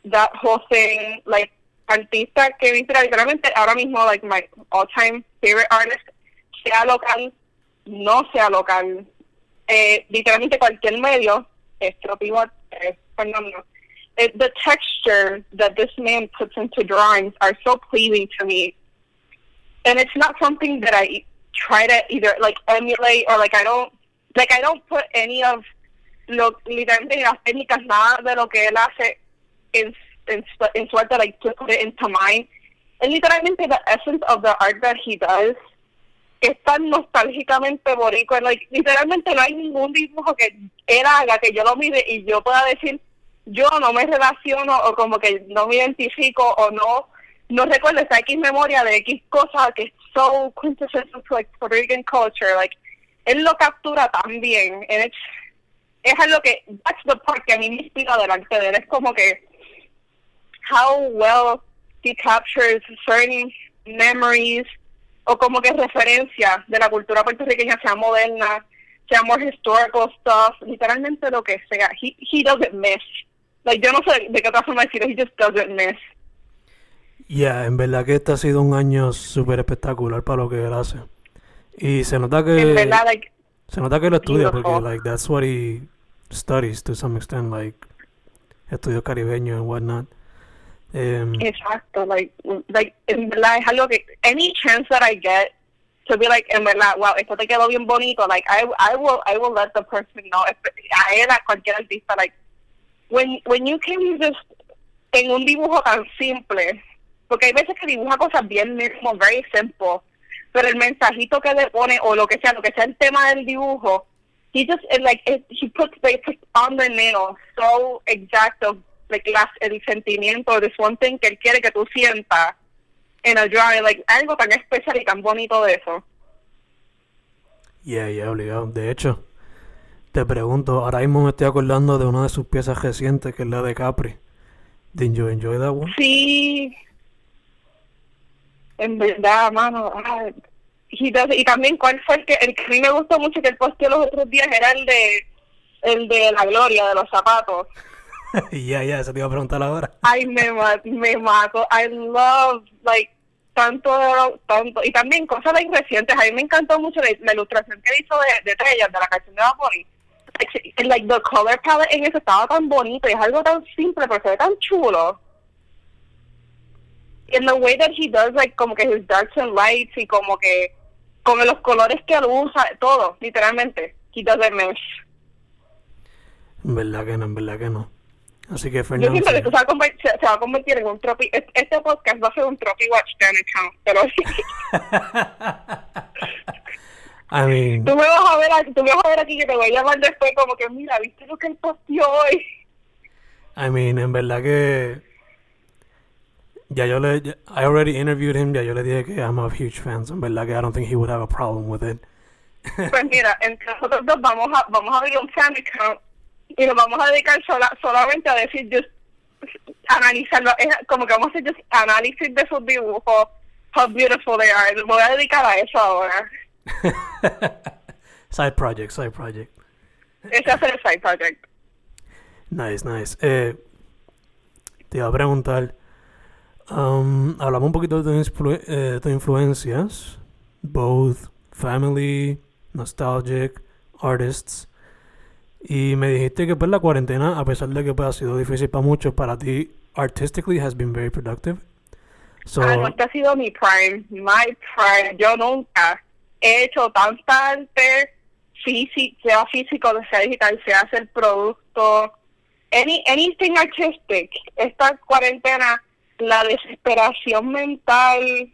that whole thing, like artista que viste literalmente ahora mismo like my all time favorite artist, sea local, no sea local, eh, literalmente cualquier medio, Estro Pivot, eh, Fernando, eh, the texture that this man puts into drawings are so pleasing to me. And it's not something that I try to either like emulate or like I don't like I don't put any of lo literalmente las técnicas nada de lo que él hace in in, in su arte like to put it into mine. And literalmente the essence of the art that he does que es tan nostálgicamente boricua, like, literalmente no hay ningún dibujo que él haga que yo lo mire y yo pueda decir yo no me relaciono o como que no me identifico o no no recuerdo esa X memoria de X cosa que es so quintessential to like Puerto Rican culture. Like él lo captura tan bien. And es algo que that's the part que a mí me inspira delante de él. Es como que how well he captures certain memories o como que referencia de la cultura puertorriqueña sea moderna sea more historical stuff literalmente lo que sea he, he doesn't miss like yo no sé de qué otra forma decirlo he just doesn't miss Ya, en verdad que este ha sido un año súper espectacular para lo que él hace. Y se nota que en verdad like se nota que lo estudia porque like that's what he studies to some extent, like estudios caribeños and whatnot. Em, Exacto, like, like, en verdad es algo que, any chance that I get to be like, en verdad, wow, esto te quedó bien bonito, like, I, I will, I will let the person know, a él, a cualquier artista, like, when, when you can just, en un dibujo tan simple, porque hay veces que dibuja cosas bien, como very simple, pero el mensajito que le pone, o lo que sea, lo que sea el tema del dibujo, he just it, like it, he puts they on the nail so exact of like las, el sentimiento this one thing que él quiere que tú sientas en a drawing like algo tan especial y tan bonito de eso. Yeah yeah obligado. De hecho te pregunto ahora mismo me estoy acordando de una de sus piezas recientes que es la de Capri. Did you enjoy that one sí. En verdad mano ah, y también cuál fue el que el que a mí me gustó mucho que el posteó los otros días era el de el de la gloria de los zapatos Ya, yeah, ya, yeah, eso te iba a preguntar ahora. Ay, me, me mato. I love, like, tanto, tanto. Y también cosas like, recientes. A mí me encantó mucho la, la ilustración que hizo de, de Trellas, de la canción de Bad Like, like, the color palette en eso estaba tan bonito y es algo tan simple, pero se ve tan chulo. And the way that he does, like, como que his darks and lights y como que con los colores que él usa, todo, literalmente. He does it mesh. En verdad que no, en verdad que no. Así que Yo Fernando. siento que se va, a convertir, se, se va a convertir en un tropi. es- Este podcast va a ser un Trophy Watch account. Pero I mean, tú me vas a ver, aquí- tú me vas a ver aquí que te voy a llamar después como que mira, ¿viste lo que él posteó hoy? I mean, en verdad que ya yo le, ya- I already interviewed him, ya yo le dije que I'm a huge fan, so en verdad que I don't think he would have a problem with it. Pues mira, entre nosotros dos vamos a, vamos a abrir un fan account y nos vamos a dedicar sola, solamente a decir, just analizarlo, es como que vamos a hacer just análisis de sus dibujos, how beautiful they are. Me voy a dedicar a eso ahora. side project, side project. Ese ser el side project. Nice, nice. Eh, te iba a preguntar, um, hablamos un poquito de influ- eh, tus influencias, both family, nostalgic, artists. Y me dijiste que pues la cuarentena, a pesar de que pues, ha sido difícil para muchos, para ti artistically has been very productive. Ah, no, este ha sido mi prime, my prime. Yo nunca he hecho tanta arte, físico, sea físico, sea digital, sea hacer producto, any, anything artistic. Esta cuarentena, la desesperación mental,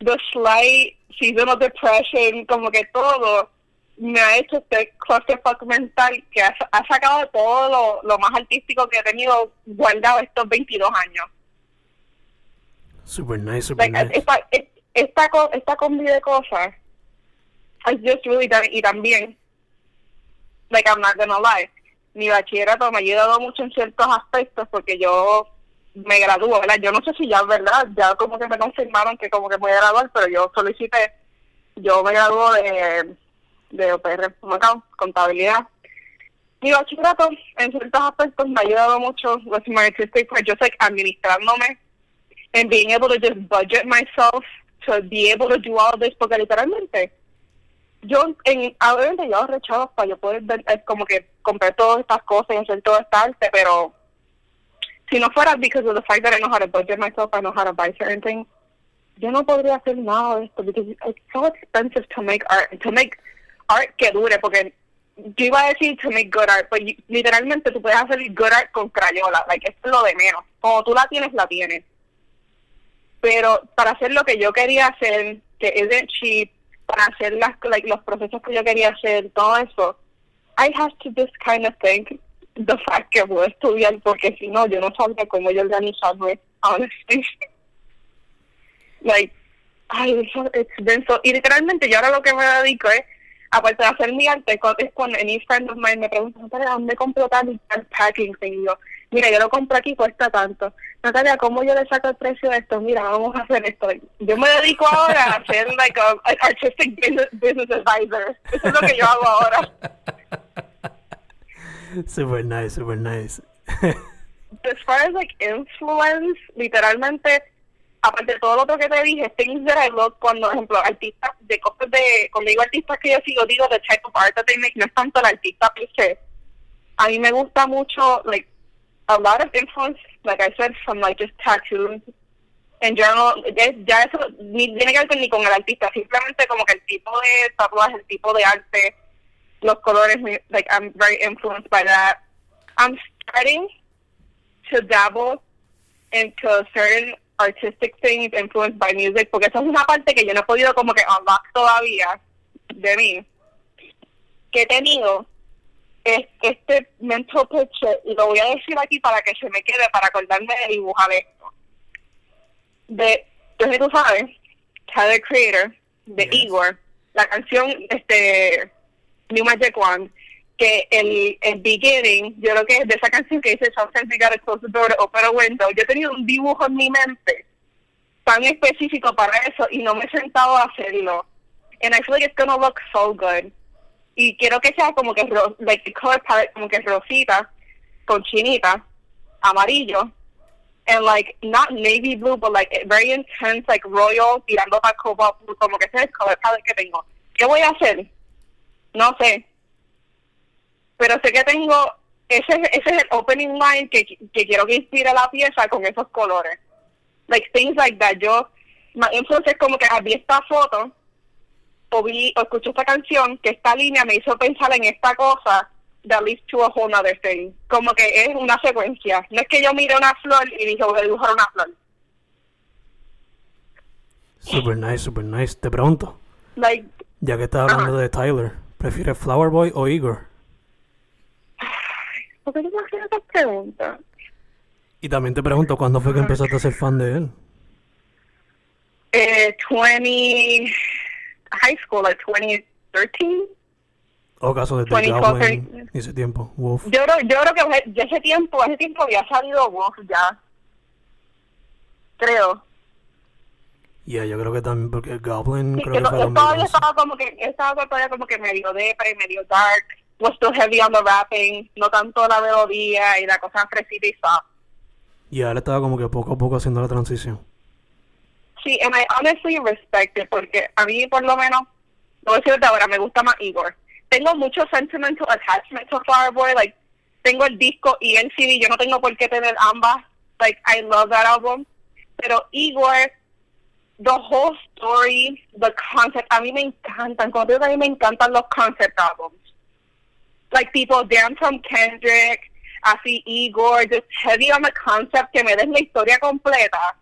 the slight seasonal depression, como que todo me ha hecho este clusterfuck mental que ha, ha sacado todo lo, lo más artístico que he tenido guardado estos 22 años. super nice, super like nice. esta esta esta combi de cosas it's just really done y también like I'm not gonna lie mi bachillerato me ha ayudado mucho en ciertos aspectos porque yo me gradúo verdad yo no sé si ya es verdad ya como que me confirmaron que como que voy a graduar pero yo solicité yo me graduó de de OPR Macao, contabilidad. Mi bachillerato en ciertos aspectos me ha ayudado mucho. With my artistic just like administrándome and being able to just budget myself to be able to do all this porque literalmente yo en obviamente yo ahorré chavos para yo poder ver, es como que comprar todas estas cosas y hacer todo esta arte pero si no fuera because of the fact that I know how to budget myself I know how to buy certain things yo no podría hacer nada de esto because it's so expensive to make art to make art que dure porque yo iba a decir to make good art pero you- literalmente tú puedes hacer good art con crayola like es lo de menos como tú la tienes la tienes pero para hacer lo que yo quería hacer, que isn't cheap, para hacer las, like, los procesos que yo quería hacer, todo eso, I have to just kind of think the fact que a estudiar, porque si no, yo no sabría cómo yo organizarme, honestly. like, ay, it's been so, y literalmente yo ahora lo que me dedico es, aparte de hacer mi arte, es cuando any friend of mine me pregunta, Natalia, ¿dónde compro tal y tal packing? Y yo, mira, yo lo compro aquí, cuesta tanto. Natalia, ¿cómo yo le saco el precio de esto? Mira, vamos a hacer esto. Yo me dedico ahora a ser like a, a artistic business, business advisor. Eso es lo que yo hago ahora. super nice, super nice. As far as like influence, literalmente, aparte de todo lo otro que te dije, things that I love cuando, ejemplo, artistas de cosas de, cuando digo artistas que yo sigo, digo the type of art that they make, no es tanto el artista se. A mí me gusta mucho, like, a lot of influence, like I said, from like just tattoos en general, ya, eso ni tiene que ver con- ni con el artista, simplemente como que el tipo de tatuaje, el tipo de arte, los colores, like I'm very influenced by that. I'm starting to dabble into certain artistic things influenced by music, porque esa es una parte que yo no he podido como que unlock todavía de mí. que he tenido es este mental picture, y lo voy a decir aquí para que se me quede, para acordarme de dibujar esto. De, entonces tú sabes, Tyler Creator, de Yes. Igor, la canción este New Magic Wand, que el, el beginning, yo creo que es de esa canción que dice we gotta close the door to open a window. Yo he tenido un dibujo en mi mente tan específico para eso y no me he sentado a hacerlo. And I feel like it's gonna look so good. Y quiero que sea como que ro- like color palette como que rosita con chinita, amarillo, and like not navy blue, but like very intense, like royal, tirando para cobalt blue, como que ese es el color palette que tengo. ¿Qué voy a hacer? No sé. Pero sé que tengo, ese, es- ese es el opening line que, que quiero que inspire la pieza con esos colores. Like things like that. Yo, my influence es como que vi esta foto, o vi, o escuché esta canción, que esta línea me hizo pensar en esta cosa that leads to a whole other thing. Como que es una secuencia. No es que yo mire una flor y dije voy a dibujar una flor. Super nice, super nice. Te pregunto, Like, ya que estás hablando de Tyler, ¿prefieres Flower Boy o Igor? ¿Por qué tú me haces esa pregunta? Y también te pregunto, ¿cuándo fue que empezaste a ser fan de él? Eh, 20, high school, like 2013. ¿O caso de 24, Goblin y ese tiempo? Wolf. Yo creo, yo creo que ya ese tiempo, ese tiempo había salido Wolf ya. Creo. Yeah, yo creo que también, porque Goblin Sí, creo que que fue yo todavía 2011. estaba como que, estaba todavía como que medio depre, medio dark, was still heavy on the rapping, no tanto la melodía y la cosa fresita y soft. Y él estaba como que poco a poco haciendo la transición. Sí, and I honestly respect it, porque a mí por lo menos, no voy a decir de ahora, me gusta más Igor. Tengo mucho sentimental attachment to Flower Boy, like, tengo el disco y el CD, yo no tengo por qué tener ambas, like, I love that album. Pero Igor, the whole story, the concept, a mí me encantan, como te digo, a mí me encantan los concept albums. Like, people Down from Kendrick, así Igor, just heavy on the concept, que me den la historia completa.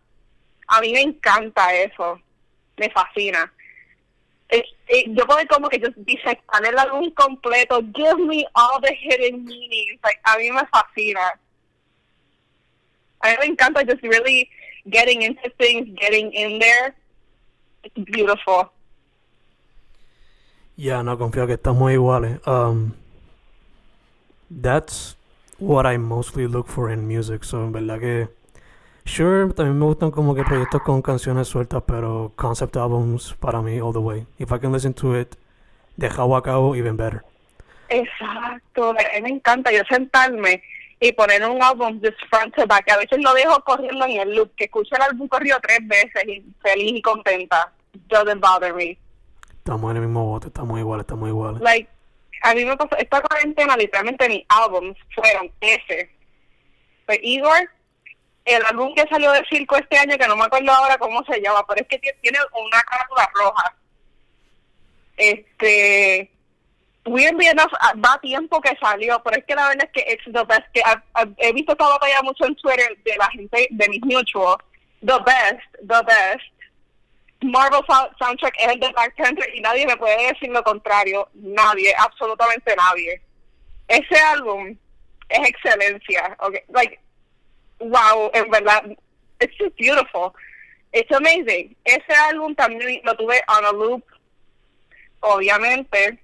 A mí me encanta eso. Me fascina. Es- eh, yo puedo como que just disectar el álbum completo. Give me all the hidden meanings. Like, a mí me fascina. A mí me encanta just really getting into things, getting in there. It's beautiful. Ya, no, confío que estamos iguales. Um, that's what I mostly look for in music. So, en verdad que... Sure, también me gustan como que proyectos con canciones sueltas, pero concept albums para mí all the way. If I can listen to it de cabo a cabo, even better. Exacto. A mí me encanta yo sentarme y poner un álbum just front to back. A veces lo dejo corriendo en el loop, que escucho el álbum corrido tres veces y feliz y contenta. Doesn't bother me. Estamos en el mismo bote, estamos iguales, estamos iguales. like a mí me pasó esta cuarentena literalmente mis álbums fueron ese. Pues Igor el álbum que salió de circo este año que no me acuerdo ahora cómo se llama pero es que tie- tiene una carátula roja. Este weirdly enough ah, da tiempo que salió pero es que la verdad es que it's the best que I've- I've- he visto esta batalla mucho en Twitter de la gente de mis mutuals. The best the best Marvel sou- soundtrack es el de Black Panther y nadie me puede decir lo contrario. Nadie, absolutamente nadie. Ese álbum es excelencia. Okay? Like, wow, en verdad, it's just beautiful. It's amazing. Ese álbum también lo tuve on a loop, obviamente.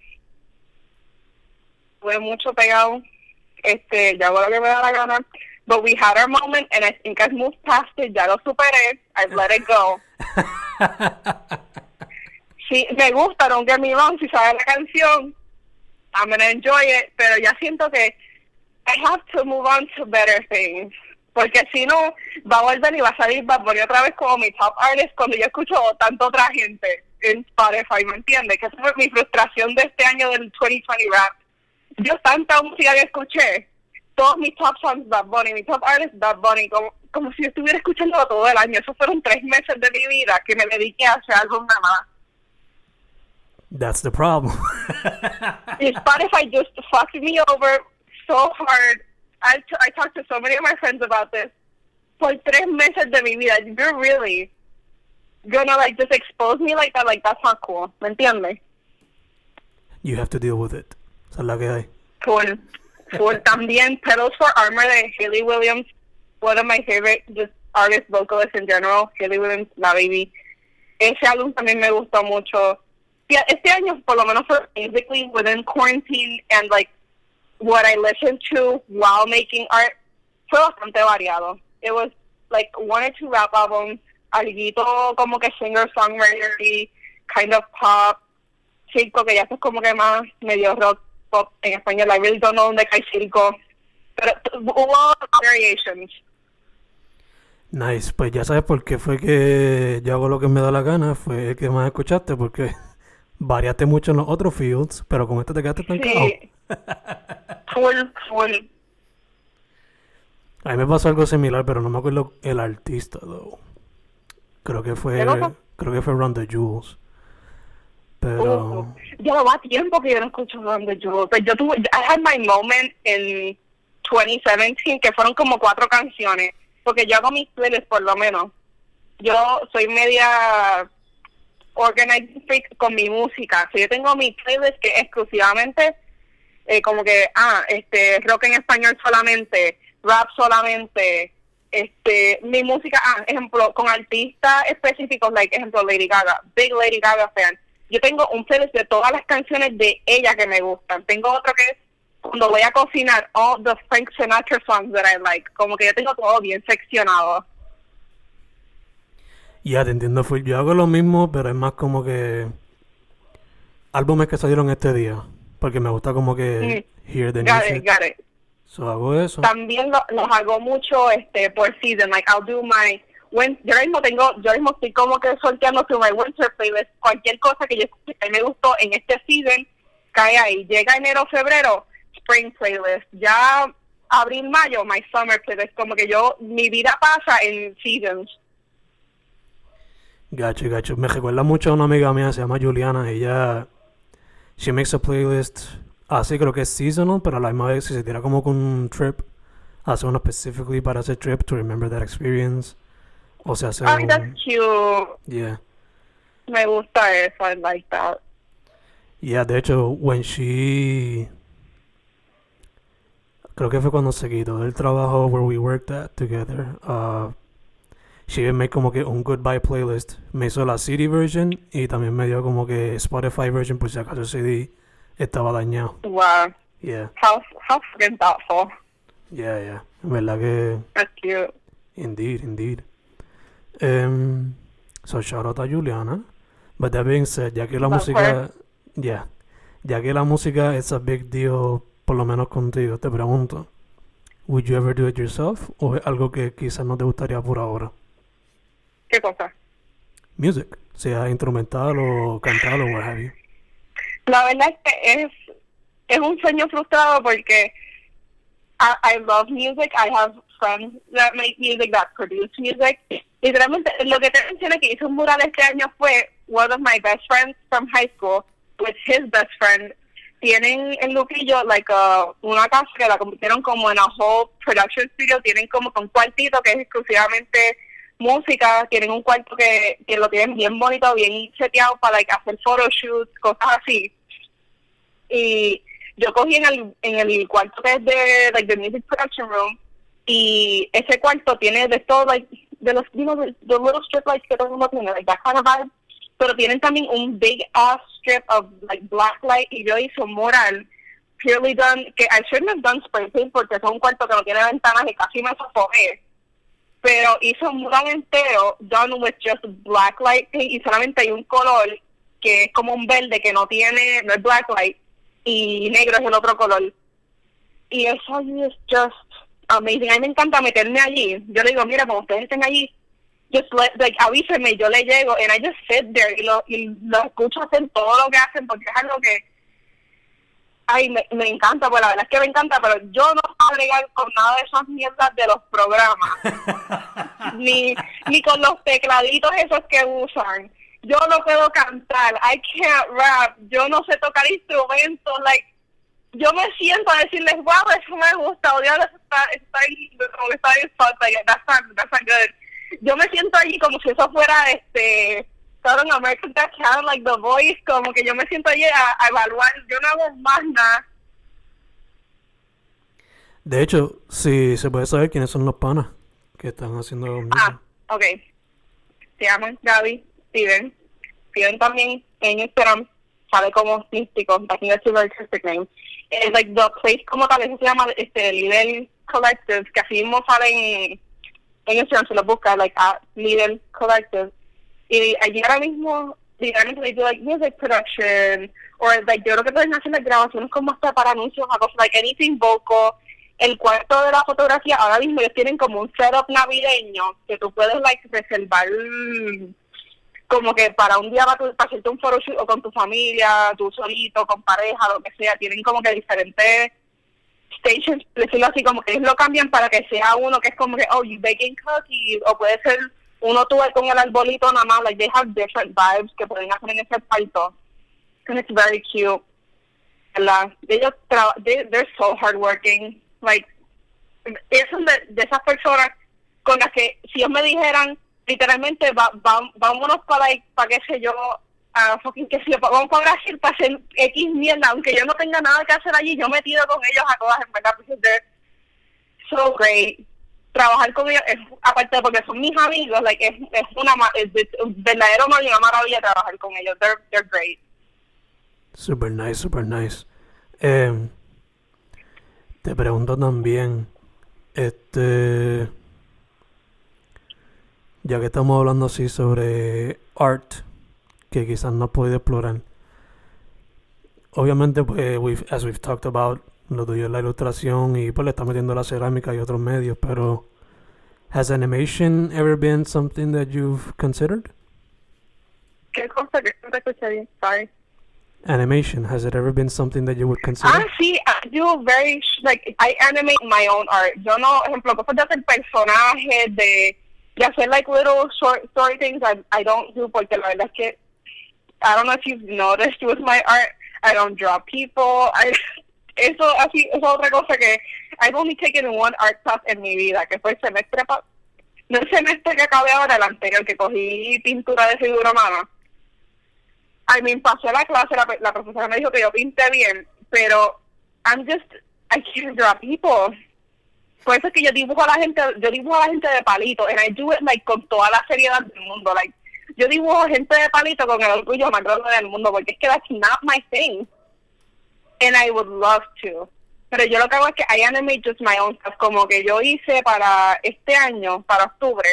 Tuve mucho pegado. Este, ya hago lo que me da la gana. But we had our moment and I think I've moved past it. Ya lo superé. I've let it go. Sí, me gusta, don't get me wrong, si sabes la canción, I'm gonna enjoy it, pero ya siento que I have to move on to better things. Porque si no, va a volver y va a salir Bad Bunny otra vez como mi top artist cuando yo escucho tanta otra gente en Spotify, ¿me entiendes? Que esa fue mi frustración de este año del 2020 rap. Yo tanta música que escuché, todos mis top songs Bad Bunny, mi top artist Bad Bunny, como, como si yo estuviera escuchando todo el año. Esos fueron tres meses de mi vida que me dediqué a hacer álbum nada más. That's the problem. Y Spotify just fucked me over so hard. I, t- I talked to so many of my friends about this. Por tres meses de mi vida, you're really gonna like just expose me like that. Like that's not cool. ¿Me entiendes? you have to deal with it. Esa es la que hay. Full, full. También Pedals for Armor de Haley Williams, one of my favorite just artist vocalists in general, Haley Williams, la baby. Ese álbum también me gustó mucho. Este año, por lo menos for musically within quarantine and like what I listened to while making art, fue bastante variado. It was like one or two rap albums, algo como que singer-songwriter kind of pop, circo, que ya es como que más medio rock pop en español. I really don't know dónde cae circo. Pero hubo variations. Nice, pues ya sabes por qué fue que yo hago lo que me da la gana, fue que más escuchaste, porque variaste mucho en los otros fields, pero con este te quedaste tan Sí. full, full. A mí me pasó algo similar, pero no me acuerdo el artista, though. Creo que fue, creo que fue Run the Jewels. Pero, Uh, ya va tiempo que yo no escucho donde yo. Pero yo tuve, I had my moment in 2017 que fueron como cuatro canciones. Porque yo hago mis playlists por lo menos. Yo soy media organized freak con mi música. So, yo tengo mi playlist que exclusivamente eh, como que, ah, este, rock en español solamente, rap solamente, este, mi música, ah, ejemplo, con artistas específicos, like, ejemplo, Lady Gaga, big Lady Gaga fan. Yo tengo un playlist de todas las canciones de ella que me gustan. Tengo otro que es cuando voy a cocinar, all the Frank Sinatra songs that I like. Como que yo tengo todo bien seccionado. ya te entiendo, fui, yo hago lo mismo, pero es más como que álbumes que salieron este día, porque me gusta como que hear the Got it, shit. got it. So hago eso. también lo, los hago mucho este por season like I'll do my win yo mismo tengo yo mismo estoy como que sorteando through my winter playlist cualquier cosa que yo que me gustó en este season cae ahí llega enero febrero spring playlist ya abril mayo my summer playlist como que yo mi vida pasa en seasons Gacho, gacho. Me recuerda mucho a una amiga mía, se llama Juliana. Ella, she makes a playlist así, creo que es seasonal, pero a la misma vez si se tira como con un trip, hace uno specifically para ese trip to remember that experience. O sea, hace ay un, that's cute yeah. me gusta eso I like that Yeah, de hecho, when she... Creo que fue cuando se quitó del trabajo where we worked at together. Uh, she como que un goodbye playlist. Me hizo la CD version y también me dio como que Spotify version por si acaso el CD estaba dañado. wow Yeah, how how fucking thoughtful yeah, yeah. En verdad que... that's cute Indeed, indeed. Um, so shout out a Juliana. But that being said, ya que la música, yeah, ya que la música es a big deal, por lo menos contigo, te pregunto, would you ever do it yourself o es algo que quizás no te gustaría por ahora? qué cosa Music, sea instrumental o cantar o what have you. La verdad es que es, es un sueño frustrado porque I, I love music. I have friends that make music, that produce music. Literalmente, lo que te mencioné que hizo un mural este año fue one of my best friends from high school with his best friend. Tienen en Luquillo like a, una casa que la convirtieron como en a whole production studio. Tienen como un cuartito que es exclusivamente música. Tienen un cuarto que, que lo tienen bien bonito, bien seteado para like, hacer photoshoots, cosas así y yo cogí en el en el cuarto que es de like the music production room y ese cuarto tiene de todo like de los you know, the little strip lights que todo el mundo tiene like that kind of vibe pero tienen también un big ass strip of like black light y yo hice un mural purely done que I shouldn't have done spray paint porque es un cuarto que no tiene ventanas y casi me sofoqué pero hizo un mural entero done with just black light y solamente hay un color que es como un verde que no tiene, no es black light y negro es el otro color. Y eso es just amazing. A mí me encanta meterme allí. Yo le digo, mira, cuando ustedes estén allí, just let, like, avísenme, yo le llego, and I just sit there y lo, y lo escucho hacer todo lo que hacen porque es algo que, ay, me, me encanta, pues la verdad es que me encanta, pero yo no puedo bregar con nada de esas mierdas de los programas. ni, ni con los tecladitos esos que usan. Yo no puedo cantar, I can't rap, yo no sé tocar instrumentos, like, yo me siento a decirles, wow, eso me gusta, odio eso está, está que está bien falta, that's not, that's not good. Yo me siento allí como si eso fuera, este, en American Talent, like The Voice, como que yo me siento allí a, a evaluar, yo no hago más nada, De hecho, si se puede saber quiénes son los panas que están haciendo los Ah, ok. Se llaman Gaby, Steven. Steven también en Instagram sale como místico. I think that's a very artistic name. Es like the place como tal, eso se llama este Lidl Collective, que así mismo sale en, Instagram, se lo busca, like at Lidl Collective. Y allí ahora mismo, digamos, they do like music production, or like yo creo que pueden hacer las grabaciones como hasta para anuncios o cosas, like anything vocal. El cuarto de la fotografía, ahora mismo ellos tienen como un setup navideño que tú puedes like reservar como que para un día para hacerte un photoshoot o con tu familia, tú solito, con pareja, lo que sea, tienen como que diferentes stations, decirlo así, como que ellos lo cambian para que sea uno que es como que, oh, you baking cookies, o puede ser uno tú con el arbolito nada más, like they have different vibes que pueden hacer en ese palto. And it's very cute. ¿verdad? Ellos, they, they're so hardworking. Like, es de, de esas personas con las que si ellos me dijeran, literalmente va, va, vámonos para para qué sé yo a fucking que si vamos para Brasil para hacer X mierda aunque yo no tenga nada que hacer allí yo me tiro con ellos a todas en verdad porque they're so great. Trabajar con ellos aparte porque son mis amigos like es, es una es, es, verdadero y una maravilla trabajar con ellos. They're, they're great. Super nice super nice. Eh, te pregunto también este ya que estamos hablando así sobre art, que quizás no has podido explorar. Obviamente, pues, we've, as we've talked about, lo tuyo es la ilustración y pues le está metiendo la cerámica y otros medios, pero has animation ever been something that you've considered? ¿Qué cosa que no te escuché bien? Sorry. Animation, has it ever been something that you would consider? Ah, sí, I do very, like, I animate my own art. Yo no, ejemplo, cosas de hacer personajes, de y hacer like little short story things I, I don't do porque la verdad es que I don't know if you've noticed with my art I don't draw people. I, eso así es otra cosa que I've only taken one art class en mi vida que fue el semestre no el semestre que acabé ahora el anterior que cogí pintura de figura humana I mean pasé la clase la, la profesora me dijo que yo pinté bien pero I'm just I can't draw people. Por eso es que yo dibujo a la gente, yo dibujo a la gente de palito, and I do it like con toda la seriedad del mundo, like yo dibujo gente de palito con el orgullo más grande del mundo, porque es que that's not my thing, and I would love to. Pero yo lo que hago es que I animate just my own stuff, como que yo hice para este año, para octubre,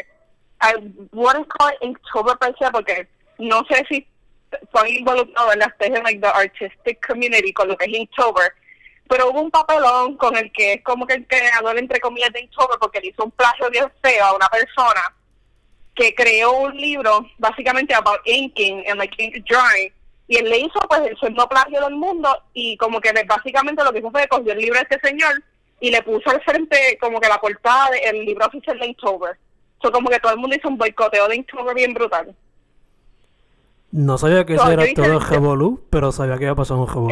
I wouldn't call it Inktober porque no sé si estoy involucrado en las de like the artistic community con lo que es Inktober, pero hubo un papelón con el que es como que el creador, entre comillas, de Inktober, porque le hizo un plagio bien feo a una persona que creó un libro básicamente about inking and like ink drawing y él le hizo pues el segundo plagio del mundo y como que básicamente lo que hizo fue cogió el libro de este señor y le puso al frente como que la portada del libro oficial de Inktober. So como que todo el mundo hizo un boicoteo de Inktober bien brutal. No sabía que eso era todo Revolú, pero sabía que iba a pasar un Revolú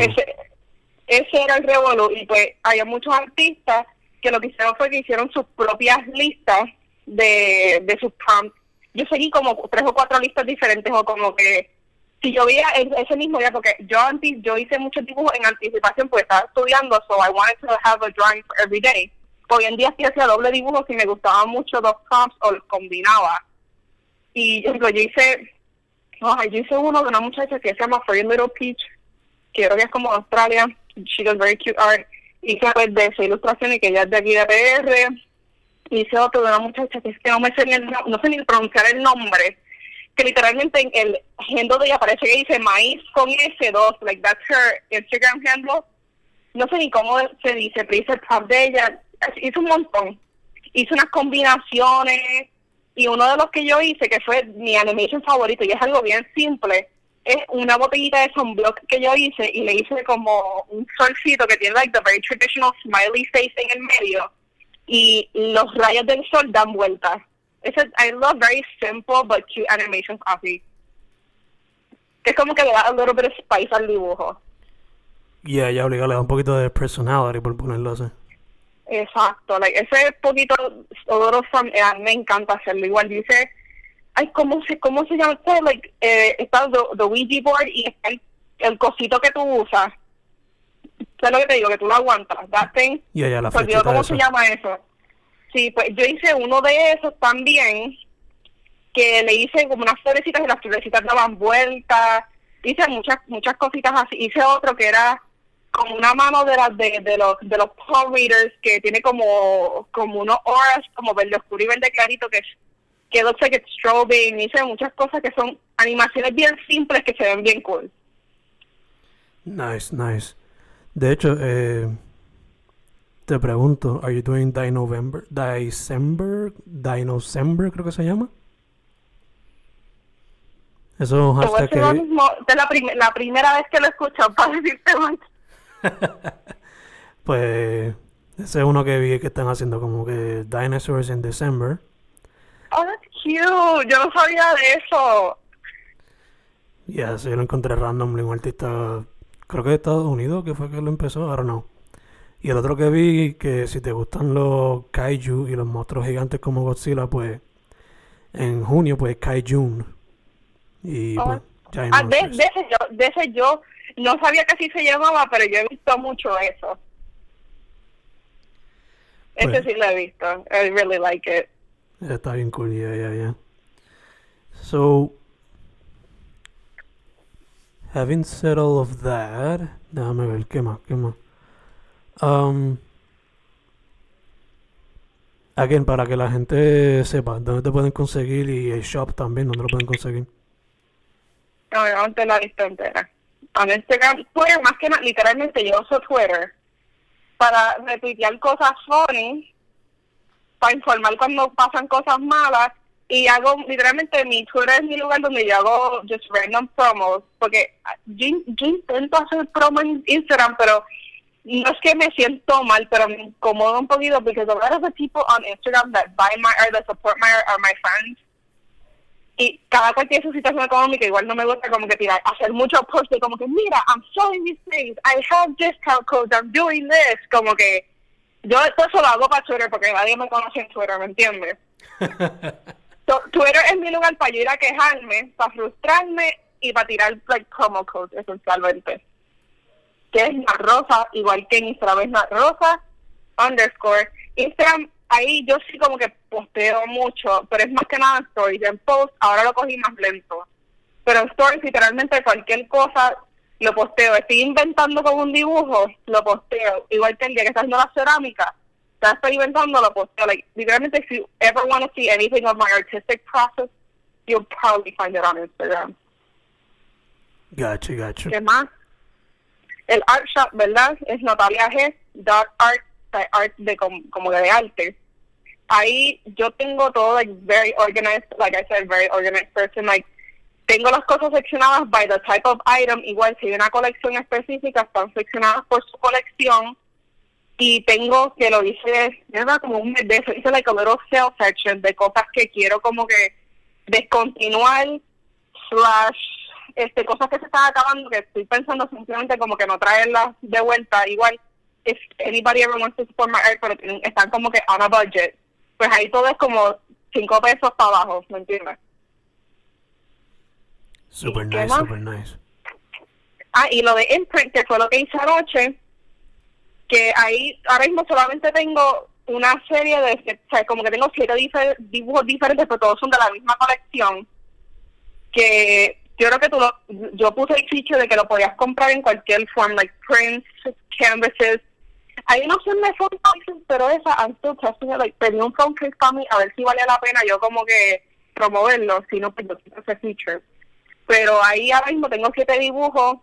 ese era el revolú y pues había muchos artistas que lo que hicieron fue que hicieron sus propias listas de, de sus prompts. Yo seguí como tres o cuatro listas diferentes o como que si yo veía ese mismo día, porque yo antes, yo hice muchos dibujos en anticipación porque estaba estudiando, so I wanted to have a drawing for every day. Hoy en día sí hacía doble dibujo si me gustaban mucho los prompts o los combinaba. Y yo, yo hice, oh, yo hice uno de una muchacha que se llama Free Little Peach, que creo que es como Australia, she does very cute art. Hice pues de esa ilustración y que ella es de aquí de PR. Hice otro de una muchacha que es que no me sé ni, no sé ni pronunciar el nombre. Que literalmente en el handle de ella parece que dice maíz con S2. Like that's her Instagram handle. No sé ni cómo se dice, pero hice el prop de ella. Hice un montón. Hice unas combinaciones. Y uno de los que yo hice, que fue mi animation favorito, y es algo bien simple, es una botellita de sunblock que yo hice y le hice como un solcito que tiene like the very traditional smiley face en el medio y los rayos del sol dan vueltas. I love very simple but cute animations así. Es como que le da a little bit of spice al dibujo. Yeah, ya obliga, le da un poquito de personality por ponerlo así. Exacto, like ese poquito odor from, eh, me encanta hacerlo. Igual dice ay, ¿cómo se, cómo se llama? Like, eh, está the, Ouija board y está el, cosito que tú usas ¿Sabes lo que te digo? Que tú lo aguantas. That thing. La Pues ¿Cómo se llama eso? Sí, pues yo hice uno de esos también, que le hice como unas florecitas y las florecitas daban vueltas. Hice muchas muchas cositas así. Hice otro que era como una mano de las de, de los de los palm readers que tiene como como unos auras como verde oscuro y verde clarito que que looks like it's strobing. Hice muchas cosas que son animaciones bien simples que se ven bien cool. Nice, nice. De hecho, eh, te pregunto, ¿are you doing Dinovember? December? Dinocember creo que se llama. Eso es un que... mismo, es la, prim- la primera vez que lo escucho para decirte. Pues ese es uno que vi que están haciendo como que Dinosaurs in December. Oh, that's cute. Yo no sabía de eso. Y así lo encontré randomly, un artista, creo que de Estados Unidos, que fue que lo empezó, I don't know. Y el otro que vi, que si te gustan los kaiju y los monstruos gigantes como Godzilla, pues en junio, pues Kaijun. Y Oh. pues, Ah, de, de ese yo, de ese yo no sabía que así se llamaba, pero yo he visto mucho eso. Ese Pues- sí lo he visto. I really like it. Está bien cool, yeah, yeah, yeah. So, having said all of that, déjame ver, ¿qué más? ¿Qué más? Um, again, para que la gente sepa dónde te pueden conseguir y el shop también, dónde lo pueden conseguir. Yo no te la visto entera. En Instagram, Twitter, más que nada, literalmente yo uso Twitter para retuitear cosas funny, para informar cuando pasan cosas malas, y hago, literalmente, mi Twitter es mi lugar donde yo hago just random promos, porque yo, yo intento hacer promo en Instagram, pero no es que me siento mal, pero me incomoda un poquito, porque a lot of the people on Instagram that buy my art, that support my are my fans, y cada cual tiene su situación económica, igual no me gusta como que tirar, hacer muchos posts de como que, mira, I'm selling these things, I have discount codes, I'm doing this, como que yo todo eso lo hago para Twitter porque nadie me conoce en Twitter, ¿me entiendes? Twitter es mi lugar para ir a quejarme, para frustrarme y para tirar like promo codes esencialmente. Que es Nat Rosa, igual que en Instagram es Nat Rosa, underscore. Instagram, ahí yo sí como que posteo mucho, pero es más que nada stories. En post, ahora lo cogí más lento. Pero en stories, literalmente cualquier cosa lo posteo. Estoy inventando con un dibujo, lo posteo. Igual que el día que está haciendo la cerámica, está experimentando, lo posteo. Like, literalmente, if you ever want to see anything of my artistic process, you'll probably find it on Instagram. Gotcha, gotcha. ¿Qué más? El art shop, ¿verdad? Es Natalia G. Dot art, art de como de arte. Ahí yo tengo todo like very organized, like I said, very organized person. Like tengo las cosas seccionadas by the type of item. Igual si hay una colección específica, están seccionadas por su colección. Y tengo que lo hice, ¿verdad? Como un mes de eso. Hice like a little sale section de cosas que quiero como que descontinuar slash este cosas que se están acabando que estoy pensando simplemente como que no traerlas de vuelta igual if anybody ever wants to support my art pero tienen- están como que on a budget pues ahí todo es como cinco pesos para abajo ¿me entiendes? Super ¿Qué nice, super nice. Ah, y lo de imprint, que fue lo que hice anoche, que ahí ahora mismo solamente tengo una serie de, o sea, como que tengo siete dibujos diferentes, pero todos son de la misma colección, que yo creo que tú lo, yo puse el ficho de que lo podías comprar en cualquier forma, like prints, canvases. Hay una opción de phone pero esa, I'm still un phone case para mí, a ver si vale la pena yo como que promoverlo, si no, pues yo quito ese feature. Pero ahí ahora mismo tengo siete dibujos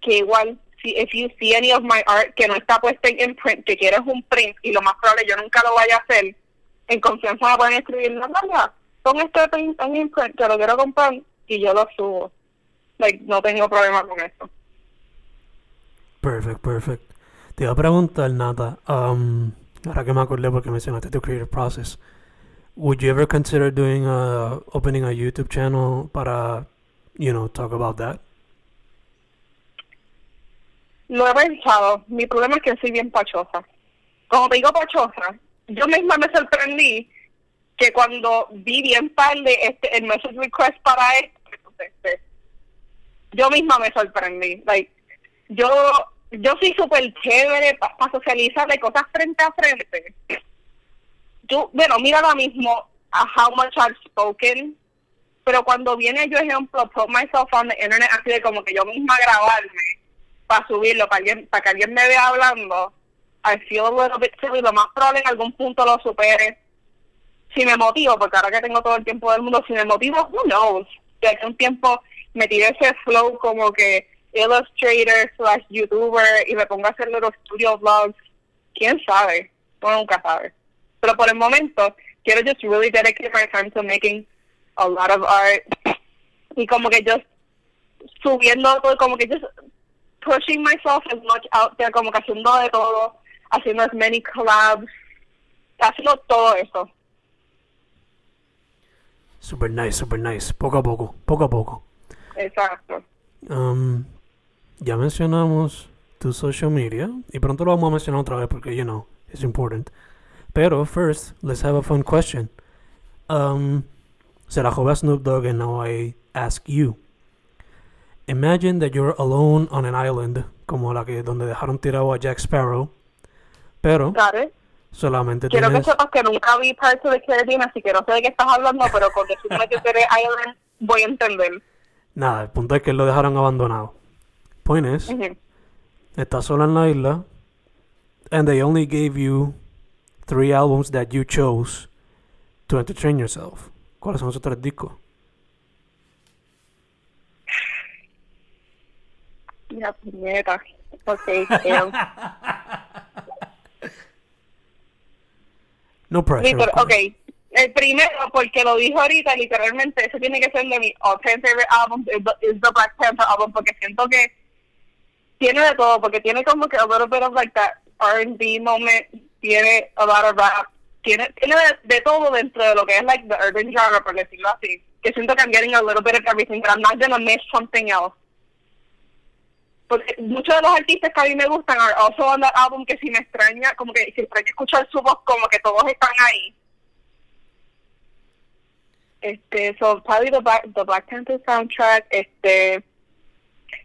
que igual, si if you see any of my art que no está puesta en imprint, que quieres un print y lo más probable yo nunca lo vaya a hacer, en confianza me pueden escribir, Natalia, pon este print en imprint que lo quiero comprar y yo lo subo. Like, no tengo problema con eso. Perfect, perfect. Te iba a preguntar, Nata, um, ahora que me acordé porque mencionaste tu creative process, would you ever consider doing a, opening a YouTube channel para, you know, talk about that? Lo he pensado. Mi problema es que soy bien pachosa. Como te digo pachosa, yo misma me sorprendí que cuando vi bien tarde este, el message request para esto, contesté, yo misma me sorprendí. Like, yo yo soy súper chévere para socializar de cosas frente a frente. Yo, bueno, mira ahora mismo a how much I've spoken, pero cuando viene yo, ejemplo, put myself on the internet, así de como que yo misma grabarme para subirlo, para, alguien, para que alguien me vea hablando, I feel a little bit silly, lo más probable en algún punto lo supere. Si me motivo, porque ahora que tengo todo el tiempo del mundo, si me motivo, who knows. De hace un tiempo me tiré ese flow como que illustrator slash youtuber y me pongo a hacer los studio vlogs. ¿Quién sabe? Uno nunca sabe. Pero por el momento, quiero just really dedicate my time to making a lot of art. Y como que just subiendo todo, como que just pushing myself as much out there, como que haciendo de todo, haciendo as many collabs, haciendo todo eso. Super nice, super nice. Poco a poco, poco a poco. Exacto. Um, ya mencionamos tu social media y pronto lo vamos a mencionar otra vez porque, you know, it's important. Pero first, let's have a fun question. Um, se la joven Snoop Dogg and now I ask you. Imagine that you're alone on an island, como la que donde dejaron tirado a Jack Sparrow, pero solamente Quiero que tienes... sepas que nunca vi Parts of the Caribbean, así que no sé de qué estás hablando, pero con que tú eres Island voy a entender. Nada, el punto es que lo dejaron abandonado. Point is, estás sola en la isla, and they only gave you three albums that you chose to entertain yourself. ¿Cuáles son esos tres discos? Mira, puñeta. Ok, damn. No pressure. Course. ok. El primero, porque lo dijo ahorita, literalmente, ese tiene que ser de mi all-time favorite album, is the Black Panther album, porque siento que tiene de todo, porque tiene como que a little bit of like that R&B moment, tiene a lot of rap, tiene, tiene de, de todo dentro de lo que es like the urban genre, por decirlo así. Que siento que I'm getting a little bit of everything, but I'm not gonna miss something else. Porque muchos de los artistas que a mí me gustan are also on that album que si me extraña, como que si extraña escuchar su voz, como que todos están ahí. Este, so probably the Black, the Black Panther soundtrack, este,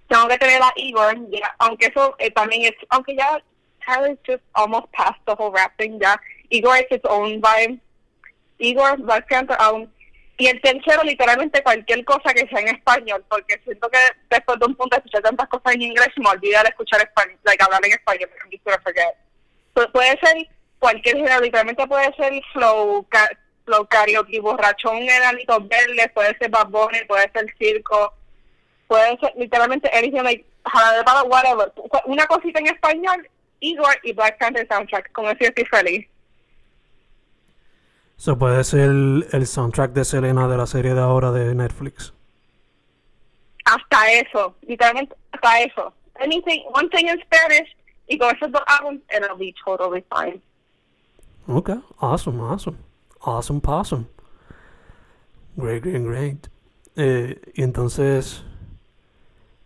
tengo que tener a Igor, aunque eso eh, también es, aunque ya Tyler's just almost past the whole rap thing, ya, Igor es its own vibe, Igor, Black Panther album, y el tercero literalmente cualquier cosa que sea en español, porque siento que después de un punto de escuchar tantas cosas en inglés, me olvidé de escuchar español, like hablar en español. So, puede ser cualquier género, literalmente puede ser flow, ca flow karaoke, borrachón, enanitos verdes, puede ser Bad Bunny, puede ser circo, puede ser literalmente anything like palo, whatever. Una cosita en español, Igor y Black Panther soundtrack, con eso yo estoy feliz. So puede ser el, el soundtrack de Selena de la serie de ahora de Netflix. Hasta eso, literalmente hasta eso. Anything, one thing in Spanish, y con esos dos álbumes, and it'll be totally fine. Okay, awesome, awesome. Awesome possum. Great, great, great. Eh, y entonces,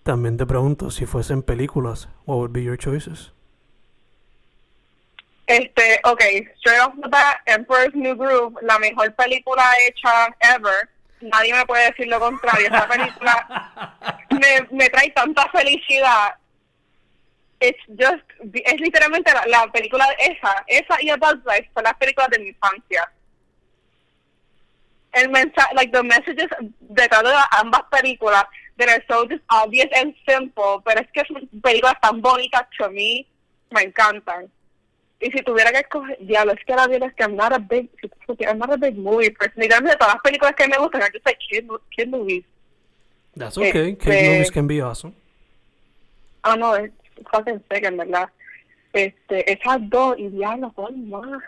también te pregunto, si fuesen películas, what would be your choices? Este, okay, straight off the bat, Emperor's New Groove, la mejor película hecha ever. Nadie me puede decir lo contrario. Esa película me, me trae tanta felicidad. It's just, es literalmente la, la película esa, esa y A Bug's Life son las películas de mi infancia. El mensaje, like the messages detrás de ambas películas that are so just obvious and simple, pero es que son películas tan bonitas que a mí me encantan. Y si tuviera que escoger, diablo, es que la verdad es que I'm not a big, I'm not a big movie person. Literalmente todas las películas que me gustan just like kid, kid movies. That's okay. Kid Este- movies can be awesome. Ah, no, es fucking sick, en verdad. Este, esas dos, y diablo, ¿cuál más?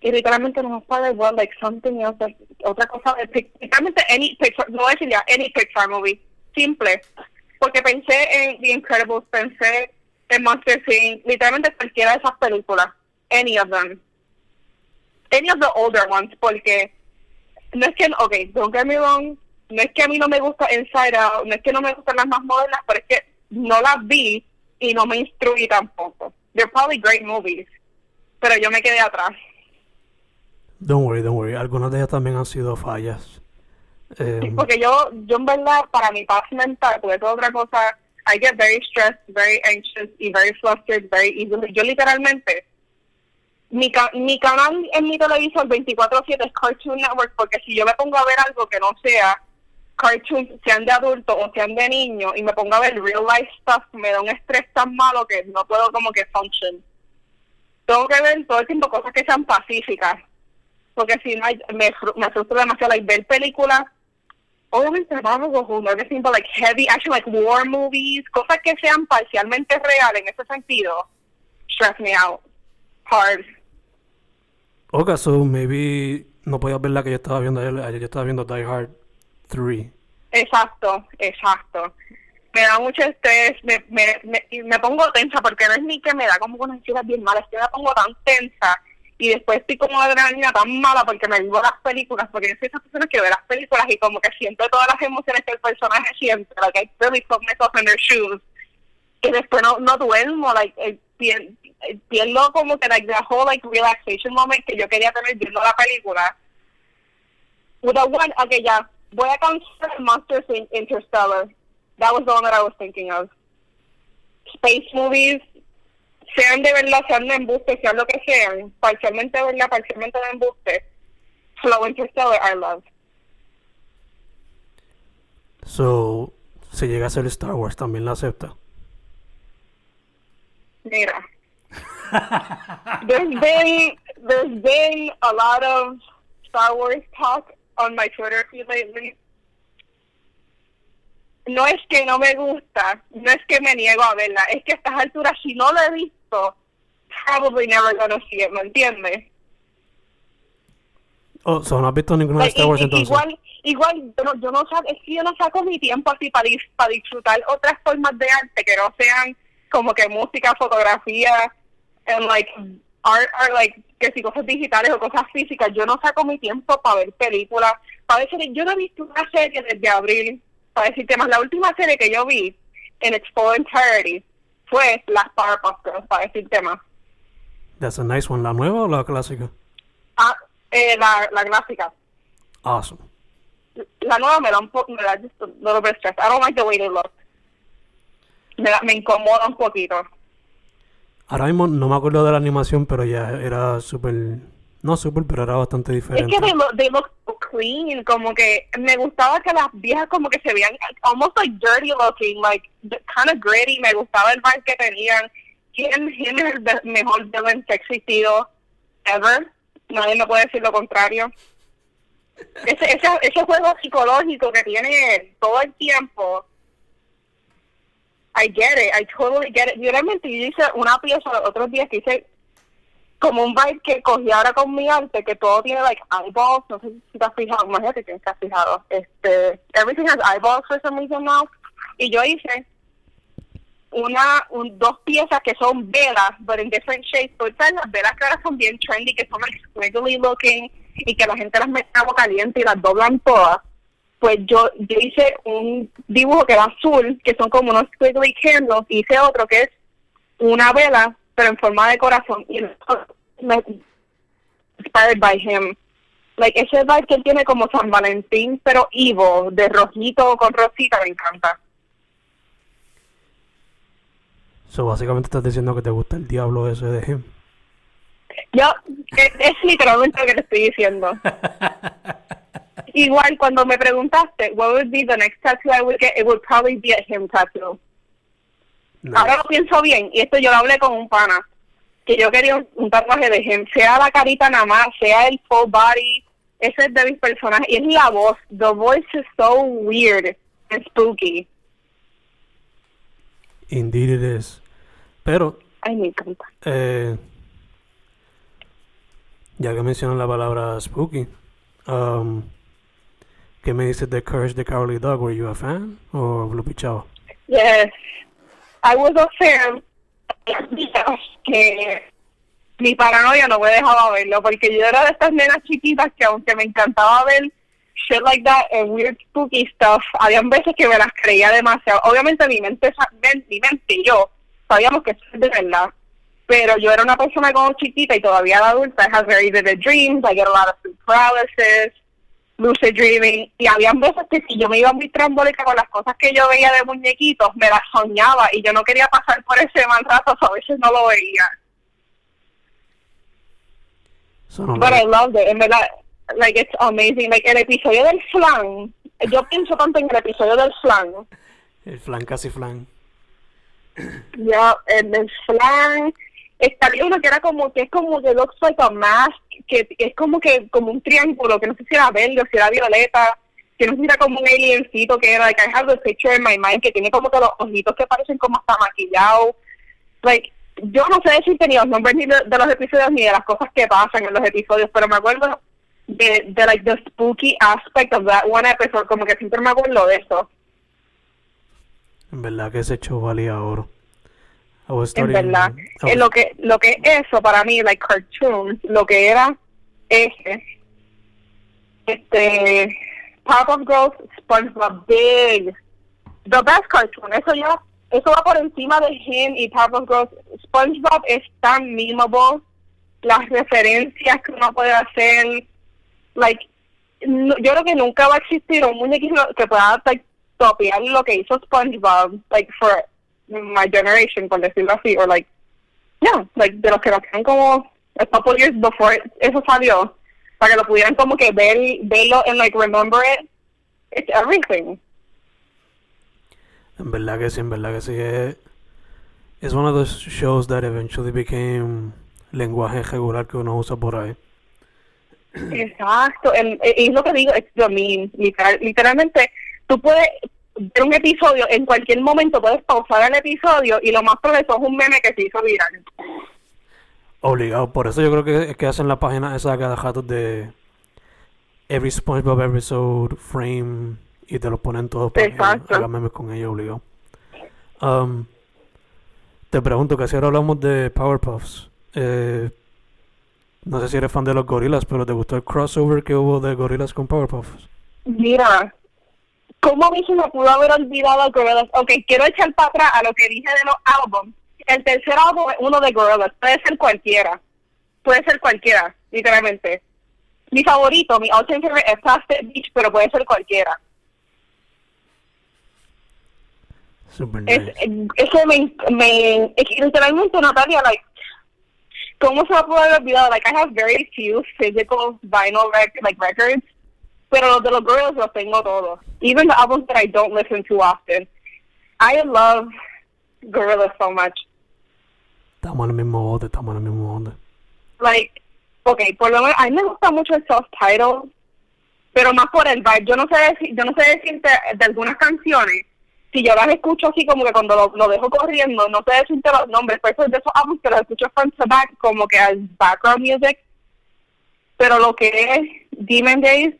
Y literalmente no nos puede igual, like something else, like, otra cosa, de Pic- literalmente any Pixar, no decir ya, any Pixar movie, simple. Porque pensé en The Incredibles, pensé en Monster Inc., literalmente cualquiera de esas películas, any of them. Any of the older ones, porque no es que, ok, don't get me wrong, no es que a mí no me gusta Inside Out, no es que no me gustan las más modernas, pero es que no las vi y no me instruí tampoco. They're probably great movies, pero yo me quedé atrás. Don't worry, don't worry. Algunas de ellas también han sido fallas. Eh, Porque yo, yo en verdad, para mi paz mental, porque es otra cosa, I get very stressed, very anxious y very flustered very easily. Yo literalmente, mi, ca mi canal en mi televisor 24/7 es Cartoon Network porque si yo me pongo a ver algo que no sea cartoons, sean de adulto o sean de niño, y me pongo a ver real life stuff, me da un estrés tan malo que no puedo como que function. Tengo que ver todo el tiempo cosas que sean pacíficas, porque si no me, me frustra demasiado like, ver películas obviamente vamos a jugar de like heavy action, like war movies, cosas que sean parcialmente reales en ese sentido, stress me out hard. Okay, so maybe no podías ver la que yo estaba viendo ayer, yo estaba viendo Die Hard 3. Exacto, exacto. Me da mucho estrés, me, me, me, me pongo tensa porque no es ni que me da como una ansiedad bien mala, es que me pongo tan tensa y después estoy como adrenalina tan mala porque me vivo las películas, porque yo soy esa persona que ve las películas y como que siento todas las emociones que el personaje siente, like I really put myself in their shoes, y después no, no duermo, like, eh, pierdo como que like the whole like relaxation moment que yo quería tener viendo la película. With a one, okay, ya, voy a cancelar Monsters in Interstellar. That was the one that I was thinking of. Space movies, sean de verdad, sean de embuste, sean lo que sean, parcialmente de verdad, parcialmente de embuste, Flow Interstellar, I love. So, si llega a ser Star Wars, ¿también la acepta? Mira. there's been there's been a lot of Star Wars talk on my Twitter feed lately. No es que no me gusta, no es que me niego a verla, es que a estas alturas si no la he visto probably never gonna see it, ¿me entiendes? Oh, so no has visto ninguna de Star Wars entonces. Igual, igual yo no, yo no es que yo no saco mi tiempo así para, para disfrutar otras formas de arte que no sean como que música, fotografía, and like art, art like que si cosas digitales o cosas físicas. Yo no saco mi tiempo para ver películas. Para decir, yo no he visto una serie desde abril. Para decirte más, la última serie que yo vi en full entirety fue las Powerpuff Girls, para decirte más. That's a nice one. ¿La nueva o la clásica? Ah, eh, la, la clásica. Awesome. La nueva me da un poco, me da just a little bit stress. I don't like the way they look. Me, me incomoda un poquito. Ahora mismo no me acuerdo de la animación, pero ya era súper no súper, pero era bastante diferente. Es que they look, they look clean, como que me gustaba que las viejas como que se veían almost like dirty looking, like kind of gritty, me gustaba el vibe que tenían. ¿Quién, quién es el mejor villain que ha existido ever? Nadie me puede decir lo contrario. Ese, ese, ese juego psicológico que tiene todo el tiempo, I get it, I totally get it. Yo realmente hice una pieza otros días que hice como un vibe que cogí ahora con mi arte, que todo tiene like eyeballs, no sé si te has fijado, imagínate que te fijado, este, everything has eyeballs for some reason now, y yo hice una, un, dos piezas que son velas, but in different shapes, pues las velas que ahora son bien trendy, que son like squiggly looking, y que la gente las mete agua caliente y las doblan todas, pues yo, yo hice un dibujo que era azul, que son como unos squiggly candles, hice otro que es una vela pero en forma de corazón. Y me, inspired by him. Like ese vibe que él tiene como San Valentín, pero evil, de rojito con rosita, me encanta. So, básicamente estás diciendo que te gusta el diablo ese de him. Yo, es, es literalmente lo que te estoy diciendo. Igual cuando me preguntaste, what would be the next tattoo I would get, it would probably be a him tattoo. Ahora lo pienso bien, y esto yo lo hablé con un pana, que yo quería un, tatuaje de gente, sea la carita nada más, sea el full body, ese es de mis personajes, y es la voz, the voice is so weird and spooky. Indeed it is. Pero, Ay, me encanta. Eh, ya que mencionan la palabra spooky, um, ¿qué me dices de Courage the Cowardly Dog? ¿Were you a fan o lo pichaba? Yes, I was a fan que mi paranoia no me dejaba verlo porque yo era de estas nenas chiquitas que aunque me encantaba ver shit like that and weird spooky stuff, habían veces que me las creía demasiado. Obviamente mi mente, mi mente y yo sabíamos que eso es de verdad, pero yo era una persona como chiquita y todavía de adulta, I have very vivid dreams, I get a lot of sleep paralysis, lucid dreaming, y habían veces que si yo me iba muy trambólica con las cosas que yo veía de muñequitos, me las soñaba y yo no quería pasar por ese mal rato, so a veces no lo veía. Eso no lo- But I loved it, en verdad, like it's amazing, like el episodio del flan, yo pienso tanto en el episodio del flan, el flan casi flan. ya, el del flan, está había uno que era como, que es como que looks like a mask, que, que es como que, como un triángulo, que no sé si era verde o si era violeta, que no sé si era como un aliencito que era, like I have the picture in my mind, que tiene como que los ojitos que parecen como hasta maquillados, like, yo no sé decirte ni los nombres ni de, de los episodios ni de las cosas que pasan en los episodios, pero me acuerdo de, de like the spooky aspect of that one episode, como que siempre me acuerdo de eso. En verdad que ese show valía oro. En verdad. Eh, lo que lo que eso para mí, like cartoon, lo que era ese, este, Powerpuff Girls, SpongeBob, Big, the best cartoon. Eso ya, eso va por encima de Him y Powerpuff Girls. SpongeBob es tan memeable, las referencias que uno puede hacer, like, no- yo creo que nunca va a existir un muñequito que pueda like, topear lo que hizo SpongeBob, like, for my generation, por decirlo así, or like, yeah, like, de los que nacieron como a couple years before eso salió, para que lo pudieran como que ver, verlo and like remember it, it's everything. En verdad que sí, en verdad que sí. Es, es one of those shows that eventually became lenguaje regular que uno usa por ahí. Exacto, y es lo que digo, it's the meme, literal, literalmente, tú puedes ver un episodio, en cualquier momento puedes pausar el episodio y lo más probable es un meme que se hizo viral. Obligado. Por eso yo creo que, que hacen la página esa cada rato de every SpongeBob episode frame y te lo ponen todos para Exacto. memes con ellos obligado. Um, te pregunto que si ahora hablamos de Powerpuffs. Eh, no sé si eres fan de los gorilas, pero ¿te gustó el crossover que hubo de gorilas con Powerpuffs? Mira, ¿cómo a mí se me pudo haber olvidado Gorillaz? Ok, quiero echar para atrás a lo que dije de los álbumes. El tercer álbum es uno de Gorillaz, puede ser cualquiera. Puede ser cualquiera, literalmente. Mi favorito, mi all favorite es Plastic Beach, pero puede ser cualquiera. Super Es, nice. eso me, me es literalmente Natalia, like, ¿cómo se me pudo haber olvidado? Like, I have very few physical vinyl rec like records, pero los de los Gorillaz los tengo todos. Even the albums that I don't listen to often. I love Gorillaz so much. Estamos en el mismo bote, estamos en el mismo bote. Like, okay, por lo menos, a mí me gusta mucho el self-title, pero más por el vibe. Yo no sé yo no sé decirte de algunas canciones, si yo las escucho así como que cuando lo, lo dejo corriendo, no sé decirte los nombres, pero eso es de esos álbumes que los escucho front to back, como que as background music. Pero lo que es Demon Days,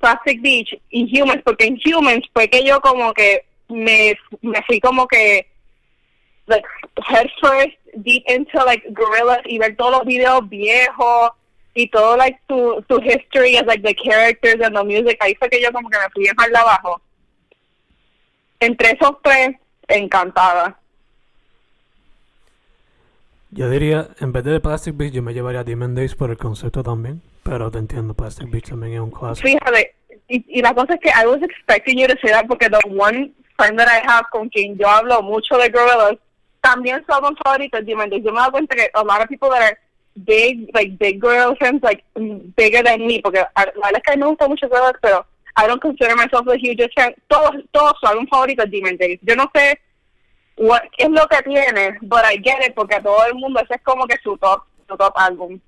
Plastic Beach y Humans, porque en Humans fue que yo como que me, me fui como que like head first deep into like gorillas y ver todos los videos viejos y todo like su, su history as like the characters and the music. Ahí fue que yo como que me fui de abajo. Entre esos tres encantada. Yo diría, en vez de Plastic Beach, yo me llevaría Demon Days por el concepto también. Pero te entiendo, Plastic Beach también es un clásico. fíjate y, y la cosa es que I was expecting you to say that porque the one friend that I have con quien yo hablo mucho de gorillas también su álbum favorito es Days yo me dado cuenta que a lot of people that are big like big gorilla fans like bigger than me porque a- la verdad es que a mí me gusta mucho gorillas pero I don't consider myself a huge fan. Todos todos su álbum favorito es Days yo no sé qué es lo que tiene but I get it porque a todo el mundo ese es como que su top su top álbum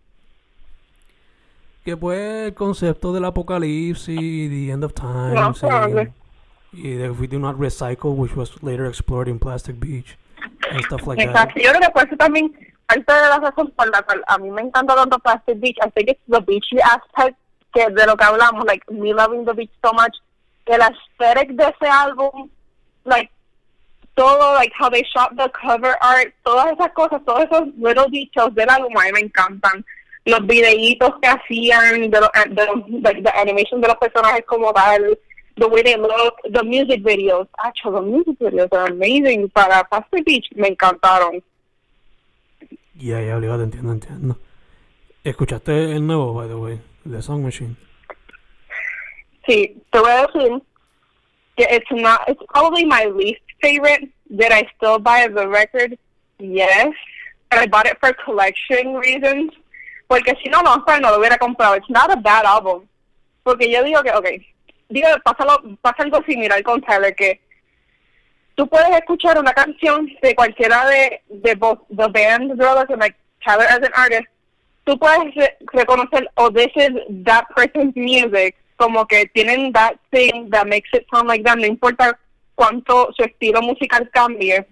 Que pues el concepto del apocalipsis, the end of times, No, y, probably. y de we do not recycle, which was later explored in Plastic Beach, and stuff like that. Exacto. Yo creo que por eso también, parte de la razón por la cual a mí me encanta tanto Plastic Beach, I think it's the beachy aspect que de lo que hablamos, like me loving the beach so much, el aesthetic de ese álbum, like todo, like how they shot the cover art, todas esas cosas, todos esos little details del álbum a mí me encantan. Los videitos que hacían, de los, eh, de los like, the animation de los personajes como tal, the way they look, the music videos, actually, the music videos are amazing para Plastic Beach, me encantaron. Ya, ya, obligado, te entiendo, entiendo. ¿Escuchaste el nuevo, by the way? The Song Machine. Sí, te voy a decir que it's not, it's probably my least favorite. Did I still buy the record? Yes. But I bought it for collection reasons. Porque si no, no, no lo hubiera comprado. It's not a bad album. Porque yo digo que, okay, digo, pasa, lo, pasa algo similar con Tyler, que tú puedes escuchar una canción de cualquiera de, de both the band brothers and like Tyler as an artist, tú puedes re reconocer, oh, this is that person's music, como que tienen that thing that makes it sound like that, no importa cuánto su estilo musical cambie,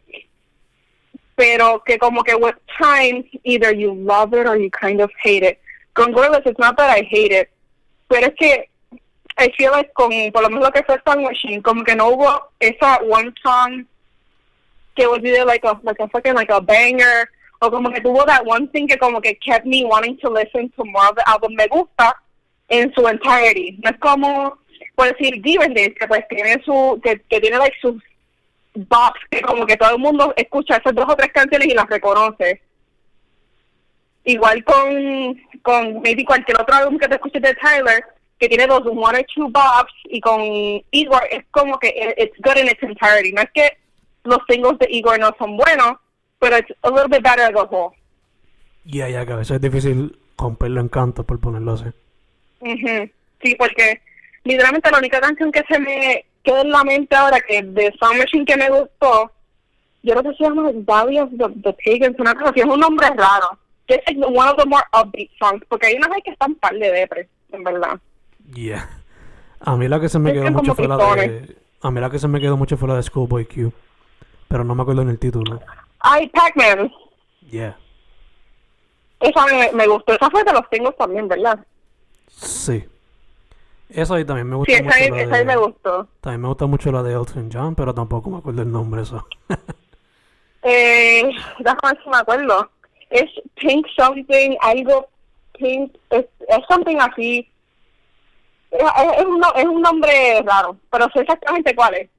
pero que como que with time, either you love it or you kind of hate it. Con Gorillaz, it's not that I hate it, pero es que I feel like con, por lo menos lo que fue Song Machine, como que no hubo esa one song que was either like a, like a fucking like a banger, o como que tuvo that one thing que como que kept me wanting to listen to more of the album. Me gusta en su entirety. No es como, por decir, Given que pues tiene su, que, que tiene like sus bops, que como que todo el mundo escucha esas dos o tres canciones y las reconoce. Igual con, con maybe cualquier otro álbum que te escuches de Tyler, que tiene dos one or two bops, y con Igor es como que it's good in its entirety. No es que los singles de Igor no son buenos, pero it's a little bit better as a whole. Ya, ya, que a veces es difícil romperlo en canto, por ponerlo así. Sí, porque literalmente la única canción que se me queda en la mente ahora que de Sound Machine que me gustó, yo creo que se llama Valley of the, the Pagans, una cosa así, es un nombre raro. Que es like one of the more upbeat songs, porque hay unas que están par de depre, en verdad. Yeah. A mí la que se me quedó que mucho fue la de... A mí la que se me quedó mucho fue la de Schoolboy Q. Pero no me acuerdo en el título. Ay, Pac-Man, Yeah. esa me, me gustó. Esa fue de los singles también, ¿verdad? Sí. Esa ahí también me gusta Sí, esa, mucho ahí- esa ahí de... me gustó. También me gusta mucho la de Elton John, pero tampoco me acuerdo el nombre eso. Eh, déjame ver si me acuerdo. Es Pink Something, algo Pink, es, es something así. Es, es- un, no- es un nombre raro, pero sé exactamente cuál es.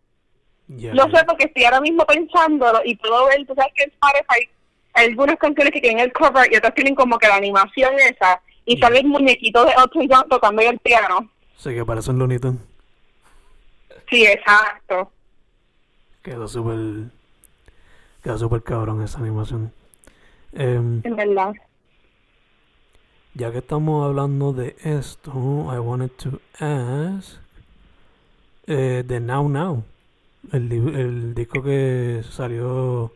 Yeah, Lo yeah. sé porque estoy ahora mismo pensándolo y puedo ver, tú sabes que en Spotify hay algunas canciones que tienen el cover y otras tienen como que la animación esa y Yeah. sale el muñequito de Elton John tocando el piano. Sí, que parece un Looney Tunes. Sí, exacto. Quedó súper... Quedó súper cabrón esa animación. En verdad. ya que estamos hablando de esto, I wanted to ask... Eh, de Now Now. El, el disco que salió...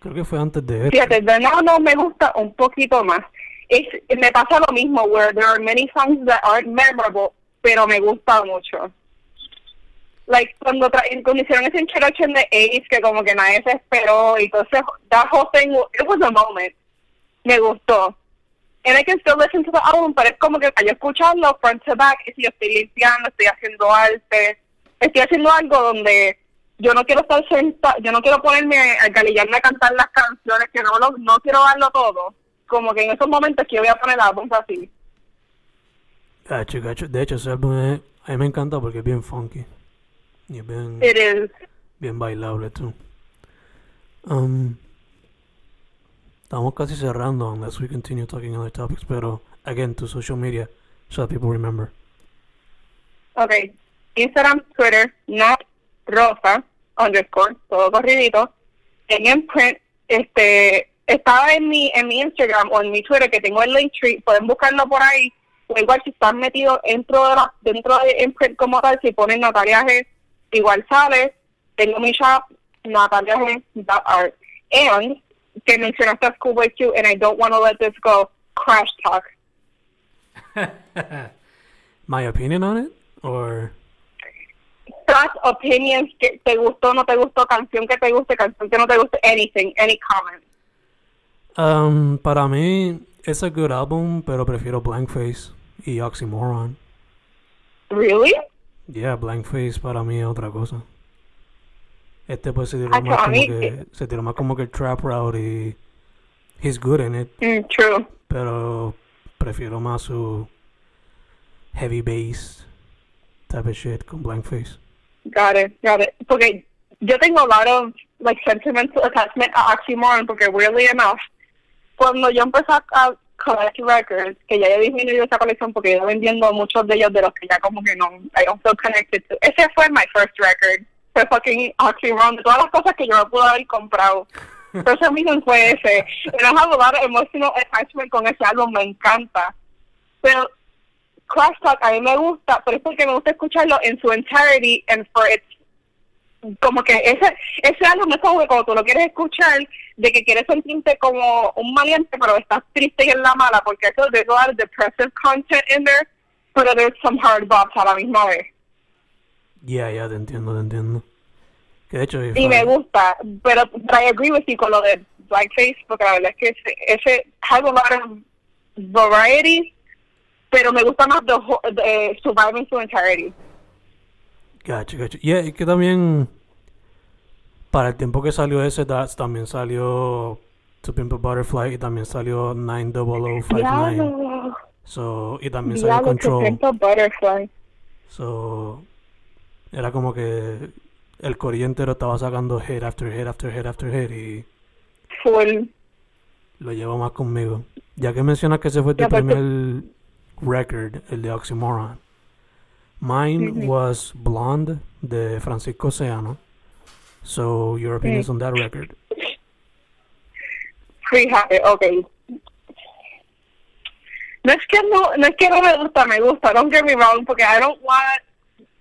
Creo que fue antes de este. Fíjate, de Now No me gusta un poquito más. Es, me pasa lo mismo, where there are many songs that aren't memorable, pero me gusta mucho. Like, cuando, tra cuando hicieron ese introduction de Ace, que como que nadie se esperó, y entonces, that whole thing, it was a moment. Me gustó. And I can still listen to the album, pero es como que yo escucharlo front to back, y si yo estoy limpiando, estoy haciendo arte, estoy haciendo algo donde yo no quiero estar sentada, yo no quiero ponerme a galillarme a cantar las canciones, que no lo, no quiero darlo todo. Como que en esos momentos que yo voy a poner álbumes así. Gacho, gacho. De hecho, ese álbum es- a mí me encanta porque es bien funky. Y es bien, It is. bien bailable, tú. Um, estamos casi cerrando unless we continue talking other topics, pero, again, to social media, so that people remember. Ok. Instagram, Twitter, Nat Rosa, underscore, todo corridito. En Imprint, este, estaba en mi, en mi Instagram o en mi Twitter que tengo el link tree, pueden buscarlo por ahí. O igual si están metidos dentro de la, dentro de Imprint como tal, si ponen Natalia G, igual sale. Tengo mi shop, nataliag.art. And, que mencionaste a Schoolboy Q, and I don't want to let this go, Crash Talk. My opinion on it? Or... thoughts, opinions, que te gustó, no te gustó, canción que te guste, canción que no te guste, anything, any comment. Um, para mí, es a good album, pero prefiero Blank Face y Oxymoron. Really? Yeah, Blank Face para mí es otra cosa. Este pues se tiró Acho, más como mí- que se tiró más como que el trap route y he's good in it, Mm, true. pero prefiero más su heavy bass type of shit con Blank Face. Got it, got it. Porque yo tengo a lot of like sentimental attachment a Oxymoron porque weirdly enough, cuando yo empecé a, Collect Records, que ya he disminuido esa colección porque he ido vendiendo muchos de ellos de los que ya como que no, I don't feel connected to. Ese fue my first record. Fue fucking Oxymoron, de todas las cosas que yo me pude haber comprado. Pero ese mismo fue ese. Lot of emotional attachment con ese álbum, me encanta. Pero Crash Talk a mí me gusta, pero es porque me gusta escucharlo en su entirety and for its como que ese ese álbum es como que cuando tú lo quieres escuchar de que quieres sentirte como un maliente pero estás triste y en la mala porque eso there's a lot of depressive content in there pero there's some hard bops a la misma vez Yeah, yeah, te entiendo, te entiendo. Que de hecho, y me gusta pero I agree with you con lo de Blackface porque la verdad es que ese, ese has a lot of variety pero me gusta más the, whole- the Surviving to Entirety Gotcha. Yeah, y que también para el tiempo que salió ese That's también salió To Pimp a Butterfly y también salió 90059. Diablo, So, y también salió Control. 300 Butterfly So, era como que el corillo entero estaba sacando hit after hit after hit after hit y full lo llevo más conmigo. Ya que mencionas que ese fue tu tú- primer record, el de Oxymoron. Mine was Blonde de Francisco Oceano. So, your opinions on that record? Free okay. No es que no, no es que no me gusta, me gusta, don't get me wrong, porque I don't want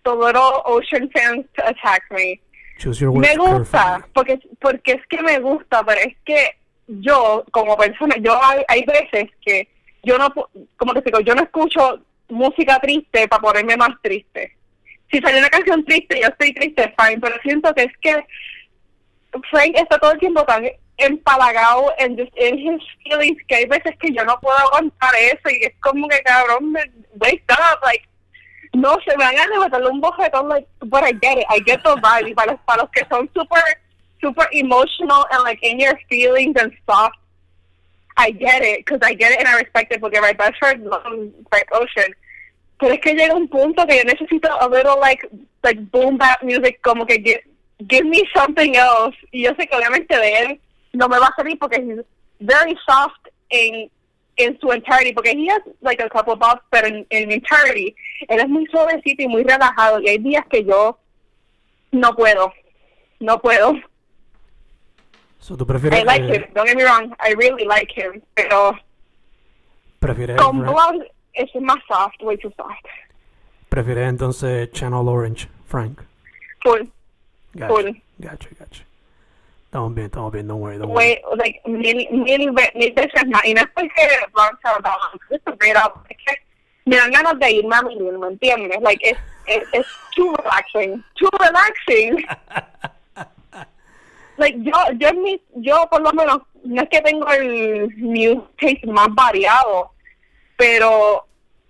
the little ocean fans to attack me. Choose your words Me gusta, porque, porque es que me gusta, pero es que yo, como persona, yo hay, hay veces que yo no, como te digo, yo no escucho música triste para ponerme más triste. Si sale una canción triste, yo estoy triste, fine, pero siento que es que Frank está todo el tiempo tan empalagado en, just- en his feelings que hay veces que yo no puedo aguantar eso y es como que cabrón, me- wake up, like, no se me hagan de meterle un bofetón, like, but I get it, I get the vibe, y para los, para los que son super, super emotional and like in your feelings and stuff, I get it, because I get it and I respect it, porque my best friend loves Frank Ocean, pero es que llega un punto que yo necesito a little like, like boom bap music, como que give, give me something else, y yo sé que obviamente de él no me va a salir porque he's very soft in in su entirety, porque he has like a couple bops, pero en, en entirety, él es muy suavecito y muy relajado, y hay días que yo no puedo, no puedo. So, ¿tú prefieres, I like eh, him, don't get me wrong, I really like him, pero prefieres, con Blonde es más soft, way too soft. prefieres entonces Channel Orange, Frank? Full, Gotcha, full. gotcha, gotcha. Estamos bien, estamos bien, don't worry, don't worry. Way, like, mil, mil, mil veces más, y no es porque sea un talent, es que me dan ganas de irme a mi ¿me entiendes? Like, it's, it's, it's too relaxing, too relaxing. like yo yo yo por lo menos no es que tengo el music taste más variado pero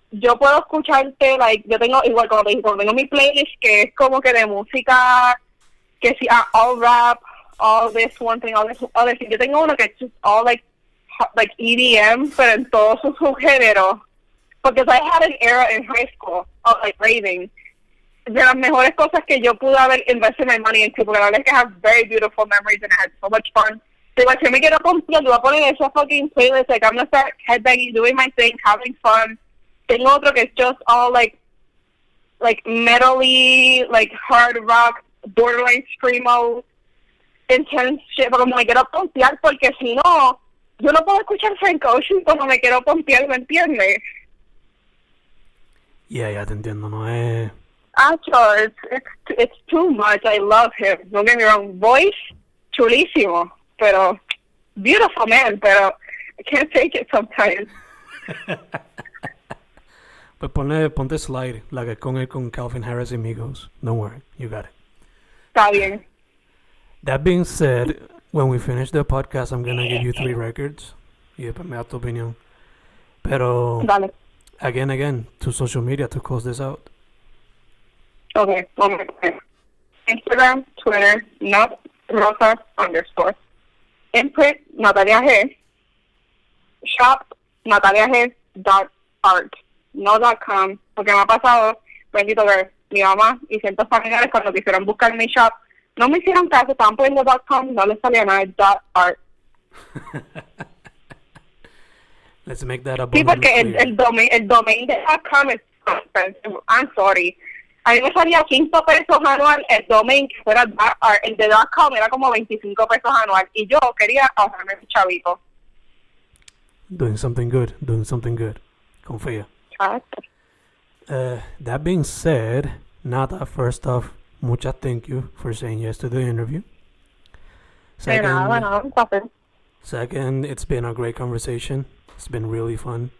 yo puedo escucharte like yo tengo igual como te como tengo mi playlist que es como que de música que si ah, all rap all this one thing all this other thing. Yo tengo uno que es just all like like EDM pero en todos sus subgéneros. Porque I had an era in high school of like raving. De las mejores cosas que yo pude haber invested my money into, porque la verdad es que I have very beautiful memories and I had so much fun. So, igual, si me quiero comprar, yo voy a poner esa fucking playlist, like, I'm gonna start headbanging, doing my thing, having fun. Tengo otro que es just all, like, like, metally, like, hard rock, borderline screamo, intense shit, pero me quiero pompear, porque si no, yo no puedo escuchar Frank Ocean cuando me quiero pompear, ¿me entiendes? Yeah, ya te entiendo, no es... Acho, it's, it's, it's too much. I love him. Don't get me wrong. Voice, chulísimo. Pero, beautiful man, pero I can't take it sometimes. Pues ponle, ponte Slide, la que con él con Calvin Harris y Migos. Don't worry, you got it. Está bien. That being said, when we finish the podcast, I'm gonna give you three records. Y después me das tu opinión. Pero, Dale. again, again, to social media to close this out. Okay, one more time. Instagram, Twitter, not Rosa underscore. Imprint, Natalia G. Shop, Natalia G. Dot art. No dot com. Porque me ha pasado, bendito ver, mi mamá y ciertos familiares cuando quisieron buscar mi shop, no me hicieron caso, estaban poniendo dot com, no les salía nada, dot art. Let's make that Sí, abundantly porque el, el, domain, el domain de .com es expensive. I'm sorry. A mí me salía 15 pesos anual el domain que fuera da- ah, el de .com era como 25 pesos anual y yo quería ahorrarme chavito. Doing something good, doing something good. Confía. Exacto. Uh, that being said, Nata, first off, muchas thank you for saying yes to the interview. De nada, nada, second, it's been a great conversation. It's been really fun.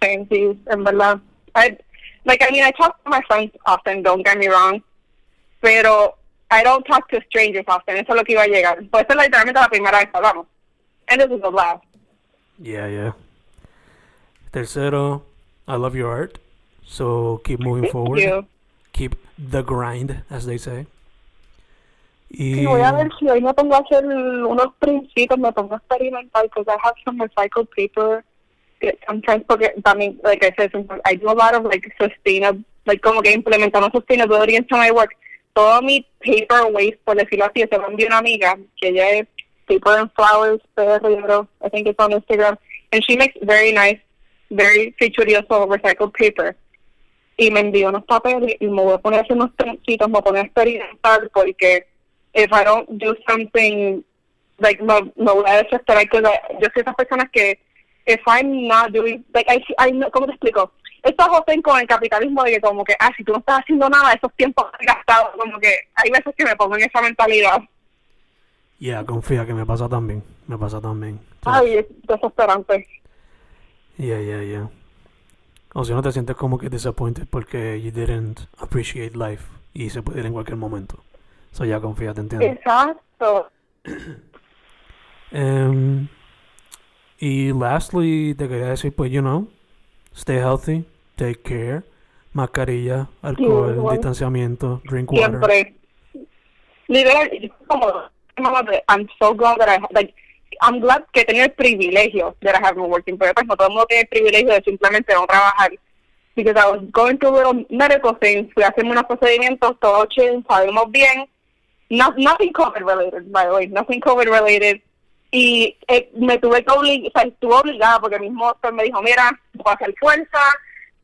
Thank you, en verdad. I, like, I mean, I talk to my friends often, don't get me wrong, pero I don't talk to strangers often, eso es lo que iba a llegar. Pues es literalmente la primera vez que hablamos. And this is the last. Yeah, yeah. Tercero, I love your art. So keep moving Thank forward. you. Keep the grind, as they say. Y Sí, voy a ver si hoy me pongo a hacer unos principios, me pongo a experimentar, because I have some recycled paper sometimes, porque también, like I said, I do a lot of, like, sustainable, like, como que implementando sustainability into my work. Todo mi paper waste, por decirlo así, se lo envió una amiga, que ella es Paper and Flowers, PR, I think it's on Instagram, and she makes very nice, very featurioso recycled paper. Y me envió unos papeles y me voy a poner a hacer unos trencitos, me voy a poner a experimentar, porque if I don't do something, like, me, me voy a desesperar, because yo soy esas personas que, if I'm not doing, like, I, I ¿cómo te explico? Esto joven con el capitalismo de que como que, ah, si tú no estás haciendo nada, esos tiempos gastados, como que hay veces que me pongo en esa mentalidad. yeah, confía que me pasa también. Me pasa también. So, Ay, es desesperante. Yeah, yeah, yeah. O si no te sientes como que disappointed porque you didn't appreciate life y se puede ir en cualquier momento. So ya confía, te entiendo. Exacto. Em, y lastly, te quería decir, pues, you know, stay healthy, take care, mascarilla, alcohol, distanciamiento, drink water. Siempre. Literal, yo como, I'm so glad that I, like, I'm glad que he tenido el privilegio that I have working, pues no todo el mundo tiene el privilegio de simplemente no trabajar. Because I was going through little medical things, fui a hacerme unos procedimientos, todo chill, salimos bien. No, nothing COVID related, by the way, nothing COVID related. Y eh, me tuve que obligar, o sea, estuve obligada porque mi doctor me dijo, mira, no puedes hacer fuerza,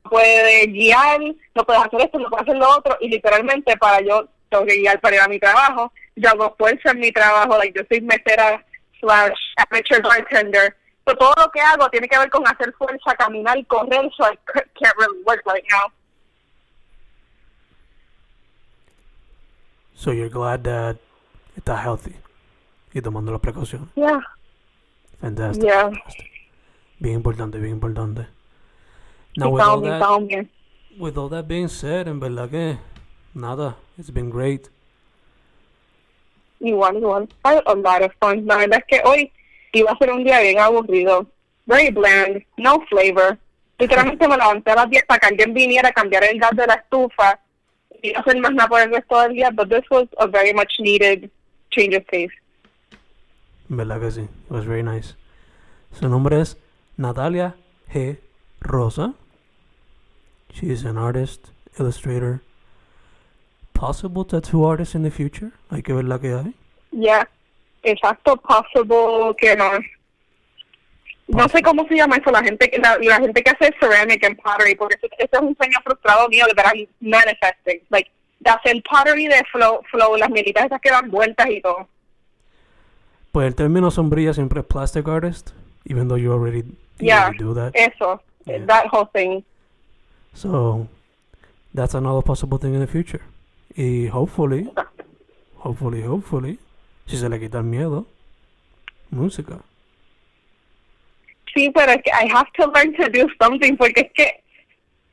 no puedes guiar, no puedes hacer esto, no puedes hacer lo otro. Y literalmente para yo, tengo que guiar para ir a mi trabajo. Yo hago fuerza en mi trabajo, like, yo soy mesera slash amateur bartender. So, todo lo que hago tiene que ver con hacer fuerza, caminar correr, so I can't really work right now. So you're glad that está healthy y tomando las precauciones. Yeah, Fantastic. yeah. Bien importante, bien importante. Now with all that, with all that being said, en verdad que nada, it's been great. Igual, igual. I had a lot of fun. La verdad es que hoy iba a ser un día bien aburrido. Very bland, no flavor. Literalmente me levanté a las 10 para que alguien viniera a cambiar el gas de la estufa y no hacer más nada por el resto del día, but this was a very much needed change of pace. En verdad que sí. It was very nice. Su nombre es Natalia G. Rosa. She is an artist, illustrator, possible tattoo artist in the future. Hay que ver la que hay. Yeah, exacto, possible que no. No sé cómo se llama eso, la gente que la, la gente que hace ceramic and pottery, porque ese, ese es un sueño frustrado mío that I'm manifesting. Like, de hacer pottery de flow, flow las militas esas que dan vueltas y todo. Pues el término sombrilla siempre es plastic artist, even though you already, you Yeah, already do that. eso, Yeah. that whole thing. So that's another possible thing in the future. Y hopefully, hopefully, hopefully, si se le quita el miedo, música. Sí, pero es que I have to learn to do something porque es que,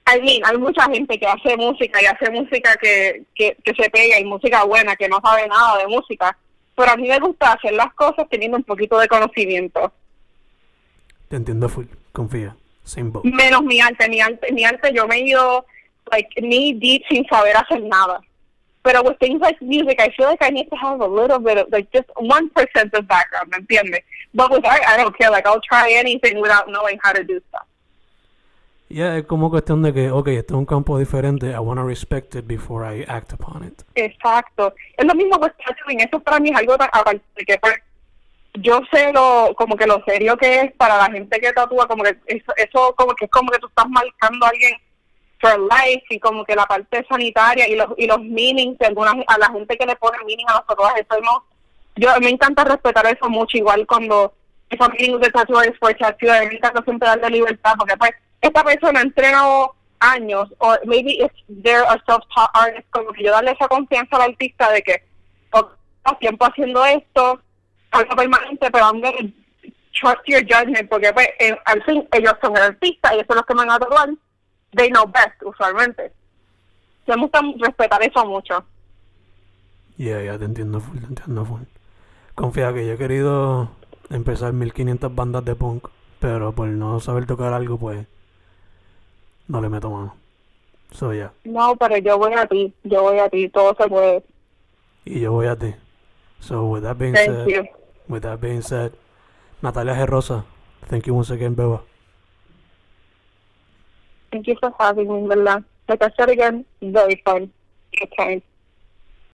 I mean, hay mucha gente que hace música y hace música que, que, que se pega y música buena, que no sabe nada de música. Pero a mí me gusta hacer las cosas teniendo un poquito de conocimiento. Te entiendo full, confía. Same boat. Menos mi arte, mi arte, mi arte yo me he ido, like, knee deep sin saber hacer nada. Pero with things like music, I feel like I need to have a little bit of, like, just 1% of background, ¿me entiendes? But with art, I don't care. Like, I'll try anything without knowing how to do stuff. Yeah, es como cuestión de que, ok, este es un campo diferente, I want to respect it before I act upon it. Exacto. Es lo mismo con tattooing. Eso para mí es algo que, pues, yo sé lo como que lo serio que es para la gente que tatúa como que eso, eso como que es como que tú estás marcando a alguien for life y como que la parte sanitaria y los y los meanings de a la gente que le pone meaning a tatuajes eso no yo me encanta respetar eso mucho igual cuando esos meanings de tatuajes por me encanta siempre darle libertad porque pues esta persona ha entrenado años o maybe if they're a self-taught artist como que yo darle esa confianza al artista de que oh, tiempo haciendo esto algo permanente, pero I'm gonna trust your judgment, porque pues, eh, al fin ellos son el artista y eso es lo que van a tatuar. They know best, usualmente. Me gusta respetar eso mucho. Yeah, ya te entiendo full, te entiendo full. Confía que yo he querido empezar 1500 bandas de punk, pero por no saber tocar algo, pues no le meto mano. So, yeah. No, pero yo voy a ti, yo voy a ti, todo se puede. Y yo voy a ti. So, with that being Thank said, you. With that being said, Natalia Gerrosa, thank you once again, Beba. Thank you for having me, ¿verdad? Like I said again, very fun. Good time.